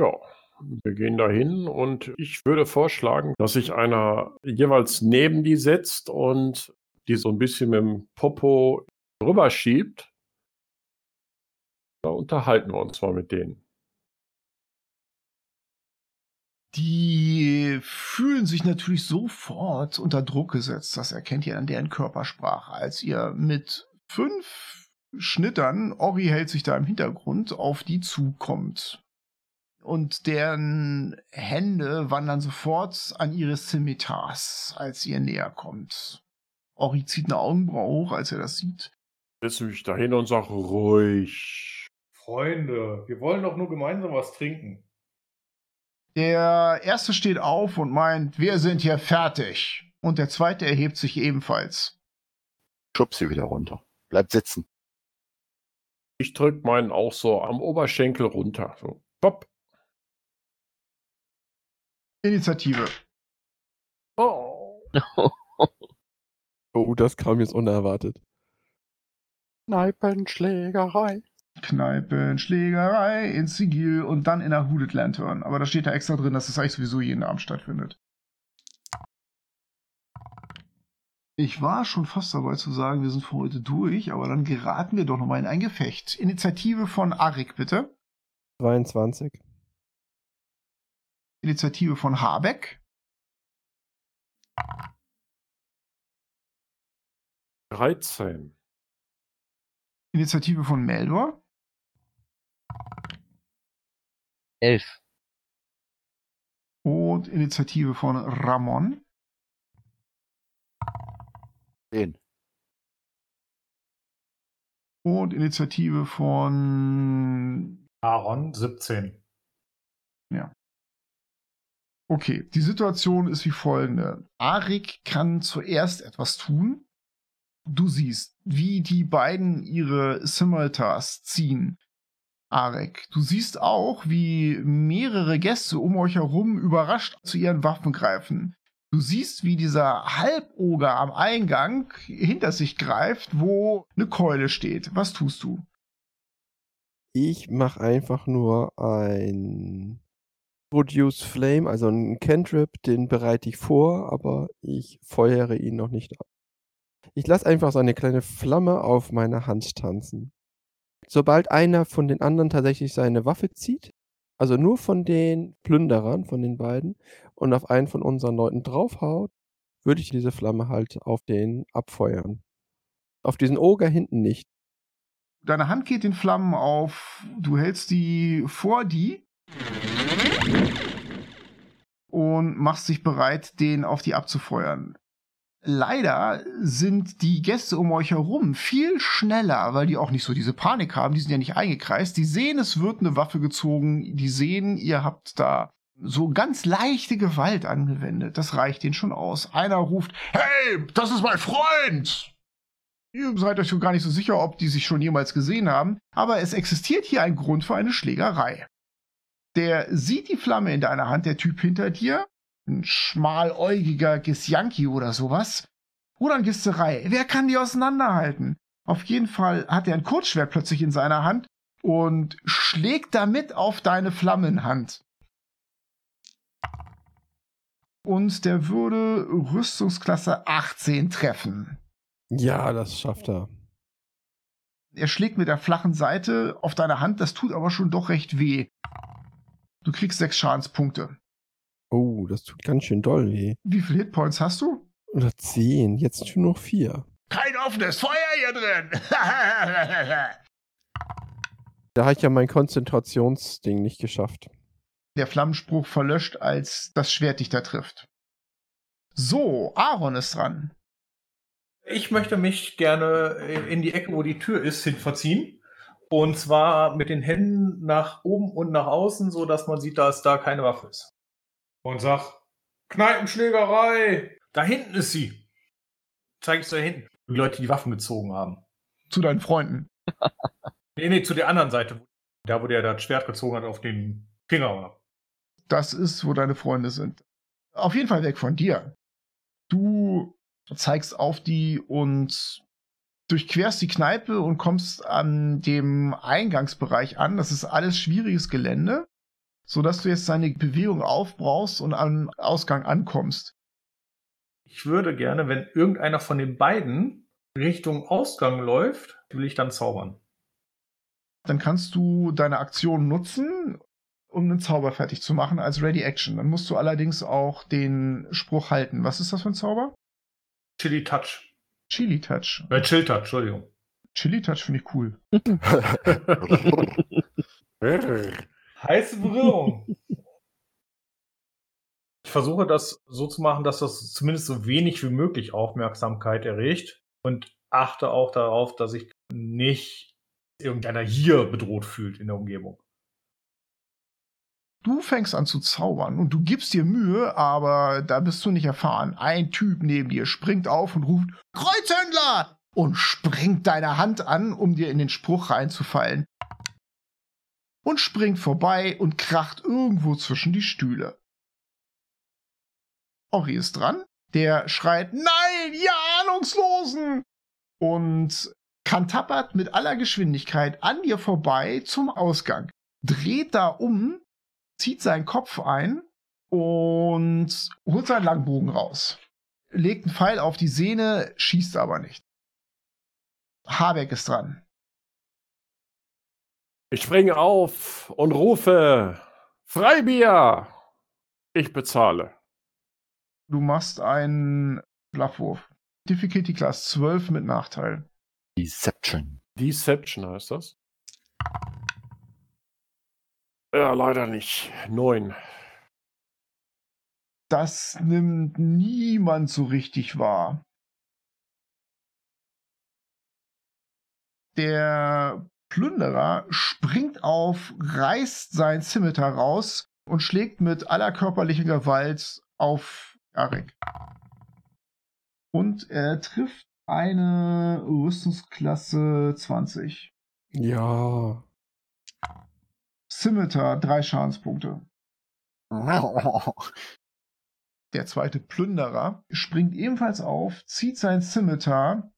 Ja, wir gehen dahin und ich würde vorschlagen, dass sich einer jeweils neben die setzt und die so ein bisschen mit dem Popo rüberschiebt. Da unterhalten wir uns mal mit denen. Die fühlen sich natürlich sofort unter Druck gesetzt. Das erkennt ihr an deren Körpersprache. Als ihr mit fünf Schnittern, Ori hält sich da im Hintergrund, auf die zukommt. Und deren Hände wandern sofort an ihre Scimitars, als ihr näher kommt. Ori zieht eine Augenbraue hoch, als er das sieht. Setze mich dahin und sage ruhig. Freunde, wir wollen doch nur gemeinsam was trinken. Der erste steht auf und meint, wir sind hier fertig. Und der zweite erhebt sich ebenfalls. Schub sie wieder runter. Bleibt sitzen. Ich drück meinen auch so am Oberschenkel runter. So, pop. Initiative. Oh. Oh, das kam jetzt unerwartet. Kneipenschlägerei. Kneipenschlägerei ins Sigil und dann in der Hooded Lantern. Aber da steht da extra drin, dass das eigentlich sowieso jeden Abend stattfindet. Ich war schon fast dabei zu sagen, wir sind für heute durch, aber dann geraten wir doch nochmal in ein Gefecht. Initiative von Arik, bitte. 22. Initiative von Habeck. 13. Initiative von Meldor. Elf. Und Initiative von Ramon. Den. Und Initiative von. Aaron, 17. Okay, die Situation ist wie folgende. Arik kann zuerst etwas tun. Du siehst, wie die beiden ihre Simultas ziehen. Arek, du siehst auch, wie mehrere Gäste um euch herum überrascht zu ihren Waffen greifen. Du siehst, wie dieser Halboger am Eingang hinter sich greift, wo eine Keule steht. Was tust du? Ich mache einfach nur ein Produce Flame, also ein Cantrip, den bereite ich vor, aber ich feuere ihn noch nicht ab. Ich lasse einfach so eine kleine Flamme auf meiner Hand tanzen. Sobald einer von den anderen tatsächlich seine Waffe zieht, also nur von den Plünderern, von den beiden, und auf einen von unseren Leuten draufhaut, würde ich diese Flamme halt auf den abfeuern. Auf diesen Oger hinten nicht. Deine Hand geht in Flammen auf, du hältst die vor die und machst dich bereit, den auf die abzufeuern. Leider sind die Gäste um euch herum viel schneller, weil die auch nicht so diese Panik haben, die sind ja nicht eingekreist. Die sehen, es wird eine Waffe gezogen, die sehen, ihr habt da so ganz leichte Gewalt angewendet. Das reicht ihnen schon aus. Einer ruft, hey, das ist mein Freund! Ihr seid euch schon gar nicht so sicher, ob die sich schon jemals gesehen haben, aber es existiert hier ein Grund für eine Schlägerei. Der sieht die Flamme in deiner Hand, der Typ hinter dir. Ein schmaläugiger Gisjanki oder sowas. Oder ein Gisterei. Wer kann die auseinanderhalten? Auf jeden Fall hat er ein Kurzschwert plötzlich in seiner Hand und schlägt damit auf deine Flammenhand. Und der würde Rüstungsklasse 18 treffen. Ja, das schafft er. Er schlägt mit der flachen Seite auf deine Hand, das tut aber schon doch recht weh. Du kriegst sechs Schadenspunkte. Oh, das tut ganz schön doll weh. Wie viele Hitpoints hast du? Oder zehn, jetzt schon noch vier. Kein offenes Feuer hier drin! Da habe ich ja mein Konzentrationsding nicht geschafft. Der Flammenspruch verlöscht, als das Schwert dich da trifft. So, Aaron ist dran. Ich möchte mich gerne in die Ecke, wo die Tür ist, hin verziehen. Und zwar mit den Händen nach oben und nach außen, so dass man sieht, dass da keine Waffe ist. Und sag, Kneipenschlägerei! Da hinten ist sie! Zeig ich da hinten. Die Leute, die Waffen gezogen haben. Zu deinen Freunden. Nee, nee, zu der anderen Seite. Da, wo der das Schwert gezogen hat auf den Finger. Das ist, wo deine Freunde sind. Auf jeden Fall weg von dir. Du zeigst auf die und durchquerst die Kneipe und kommst an dem Eingangsbereich an. Das ist alles schwieriges Gelände, sodass du jetzt deine Bewegung aufbrauchst und am Ausgang ankommst. Ich würde gerne, wenn irgendeiner von den beiden Richtung Ausgang läuft, will ich dann zaubern. Dann kannst du deine Aktion nutzen, um einen Zauber fertig zu machen als Ready Action. Dann musst du allerdings auch den Spruch halten. Was ist das für ein Zauber? Chili Touch. Chili Touch. Äh, Chill Touch, Entschuldigung. Chili Touch finde ich cool. Heiße Berührung. Ich versuche das so zu machen, dass das zumindest so wenig wie möglich Aufmerksamkeit erregt und achte auch darauf, dass sich nicht irgendeiner hier bedroht fühlt in der Umgebung. Du fängst an zu zaubern und du gibst dir Mühe, aber da bist du nicht erfahren. Ein Typ neben dir springt auf und ruft Kreuzhändler und springt deine Hand an, um dir in den Spruch reinzufallen. Und springt vorbei und kracht irgendwo zwischen die Stühle. Ori ist dran. Der schreit, nein, ihr Ahnungslosen! Und kantappert mit aller Geschwindigkeit an dir vorbei zum Ausgang. Dreht da um zieht seinen Kopf ein und holt seinen Langbogen raus. Legt einen Pfeil auf die Sehne, schießt aber nicht. Habeck ist dran. Ich springe auf und rufe: Freibier! Ich bezahle. Du machst einen Bluffwurf. Difficulty Class 12 mit Nachteil. Deception. Deception heißt das? Ja, leider nicht. Neun. Das nimmt niemand so richtig wahr. Der Plünderer springt auf, reißt sein Scimitar raus und schlägt mit aller körperlicher Gewalt auf Arik. Und er trifft eine Rüstungsklasse 20. Ja. Scimitar, drei Schadenspunkte. Der zweite Plünderer springt ebenfalls auf, zieht sein Scimitar.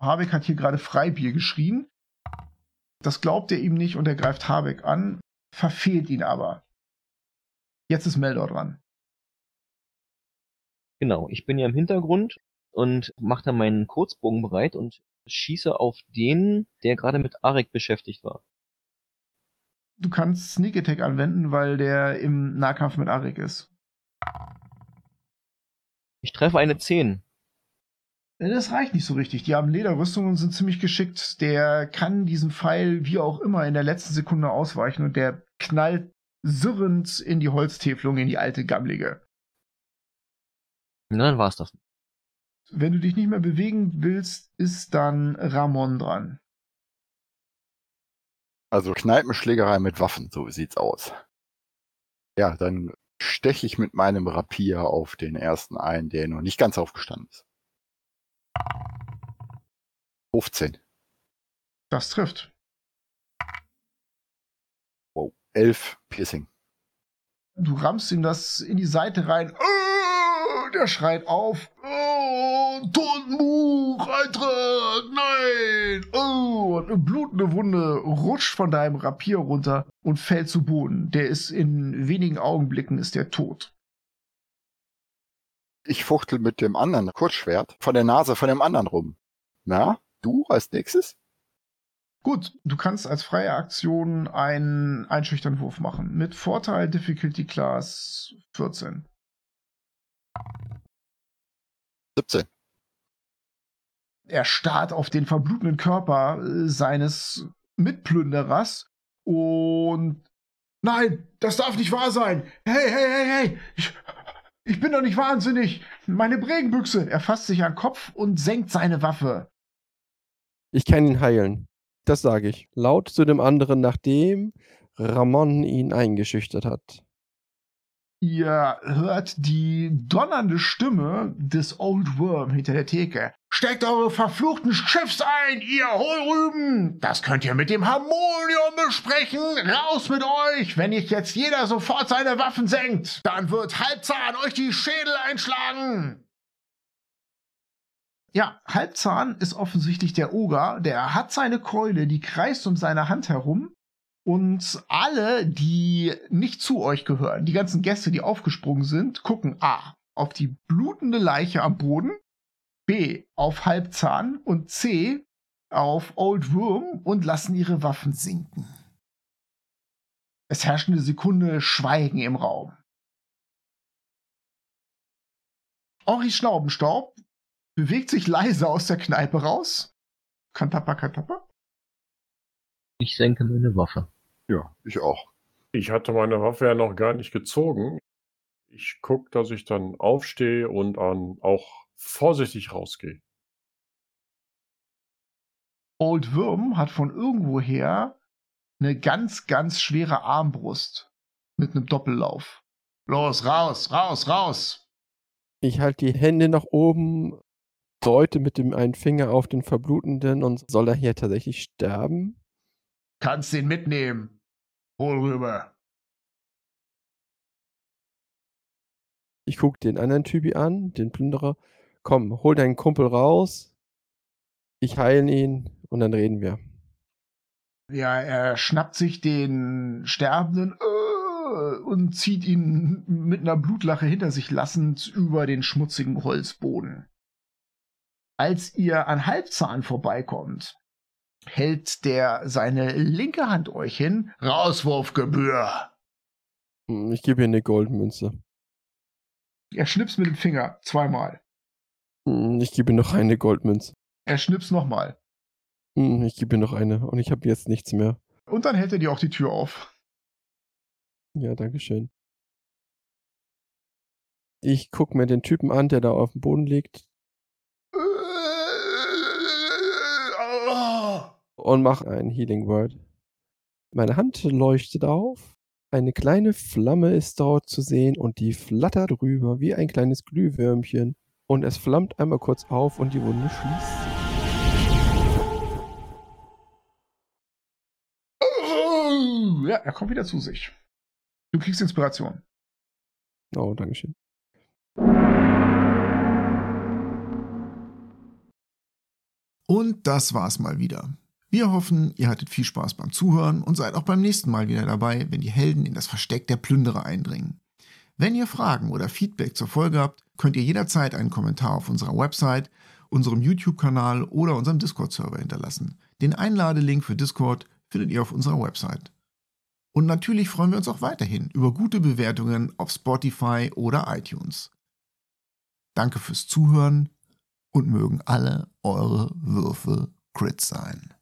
Habeck hat hier gerade Freibier geschrien. Das glaubt er ihm nicht und er greift Habeck an, verfehlt ihn aber. Jetzt ist Meldor dran. Genau, ich bin ja im Hintergrund und mache dann meinen Kurzbogen bereit und schieße auf den, der gerade mit Arek beschäftigt war. Du kannst Sneak Attack anwenden, weil der im Nahkampf mit Arik ist. Ich treffe eine 10. Äh, Das reicht nicht so richtig. Die haben Lederrüstungen und sind ziemlich geschickt. Der kann diesen Pfeil wie auch immer in der letzten Sekunde ausweichen und der knallt surrend in die Holztäfelung, in die alte Gammlige. Na, dann war's das. Wenn du dich nicht mehr bewegen willst, ist dann Ramon dran. Also Kneipenschlägerei mit Waffen, so sieht's aus. Ja, dann steche ich mit meinem Rapier auf den ersten ein, der noch nicht ganz aufgestanden ist. 15. Das trifft. Wow. 11 Piercing. Du rammst ihm das in die Seite rein. Oh, der schreit auf. Oh, Totenbuch, Eintritt, nein. Oh, und eine blutende Wunde rutscht von deinem Rapier runter und fällt zu Boden. Der ist in wenigen Augenblicken ist der tot. Ich fuchtel mit dem anderen Kurzschwert von der Nase von dem anderen rum. Na, du als nächstes? Gut, du kannst als freie Aktion einen Einschüchternwurf machen. Mit Vorteil Difficulty Class 14. 17. Er starrt auf den verblutenden Körper äh, seines Mitplünderers und nein, das darf nicht wahr sein. Hey, hey, hey, hey, ich, ich bin doch nicht wahnsinnig. Meine Bregenbüchse. Er fasst sich an den Kopf und senkt seine Waffe. Ich kann ihn heilen. Das sage ich. Laut zu dem anderen, nachdem Ramon ihn eingeschüchtert hat. Ihr hört die donnernde Stimme des Old Worm hinter der Theke. Steckt eure verfluchten Schiffs ein, ihr Hohlrüben! Das könnt ihr mit dem Harmonium besprechen! Raus mit euch! Wenn nicht jetzt jeder sofort seine Waffen senkt, dann wird Halbzahn euch die Schädel einschlagen! Ja, Halbzahn ist offensichtlich der Oger. Der hat seine Keule, die kreist um seine Hand herum. Und alle, die nicht zu euch gehören, die ganzen Gäste, die aufgesprungen sind, gucken A auf die blutende Leiche am Boden, B auf Halbzahn und C auf Old Worm und lassen ihre Waffen sinken. Es herrscht eine Sekunde Schweigen im Raum. Henri Schnaubenstaub bewegt sich leise aus der Kneipe raus. Kantappa, kantappa. Ich senke meine Waffe. Ja, ich auch. Ich hatte meine Waffe ja noch gar nicht gezogen. Ich gucke, dass ich dann aufstehe und dann auch vorsichtig rausgehe. Old Worm hat von irgendwoher eine ganz, ganz schwere Armbrust mit einem Doppellauf. Los, raus, raus, raus! Ich halte die Hände nach oben, deute mit dem einen Finger auf den Verblutenden und soll er hier tatsächlich sterben? Kannst den mitnehmen. Hol rüber. Ich gucke den anderen Typi an, den Plünderer. Komm, hol deinen Kumpel raus. Ich heile ihn und dann reden wir. Ja, er schnappt sich den Sterbenden äh, und zieht ihn mit einer Blutlache hinter sich lassend über den schmutzigen Holzboden. Als ihr an Halbzahn vorbeikommt, hält der seine linke Hand euch hin. Rauswurfgebühr. Hm, Ich gebe ihm eine Goldmünze. Er schnippst mit dem Finger zweimal. Hm, Ich gebe ihm noch eine Goldmünze. Er schnippst nochmal. Hm, ich gebe noch eine und ich habe jetzt nichts mehr. Und dann hält er dir auch die Tür auf. Ja, danke schön. Ich gucke mir den Typen an, der da auf dem Boden liegt und mache ein Healing Word. Meine Hand leuchtet auf, eine kleine Flamme ist dort zu sehen und die flattert rüber wie ein kleines Glühwürmchen und es flammt einmal kurz auf und die Wunde schließt sich. Ja, er kommt wieder zu sich. Du kriegst Inspiration. Oh, Dankeschön. Und das war's mal wieder. Wir hoffen, ihr hattet viel Spaß beim Zuhören und seid auch beim nächsten Mal wieder dabei, wenn die Helden in das Versteck der Plünderer eindringen. Wenn ihr Fragen oder Feedback zur Folge habt, könnt ihr jederzeit einen Kommentar auf unserer Website, unserem YouTube-Kanal oder unserem Discord-Server hinterlassen. Den Einladelink für Discord findet ihr auf unserer Website. Und natürlich freuen wir uns auch weiterhin über gute Bewertungen auf Spotify oder iTunes. Danke fürs Zuhören und mögen alle eure Würfe Crit sein.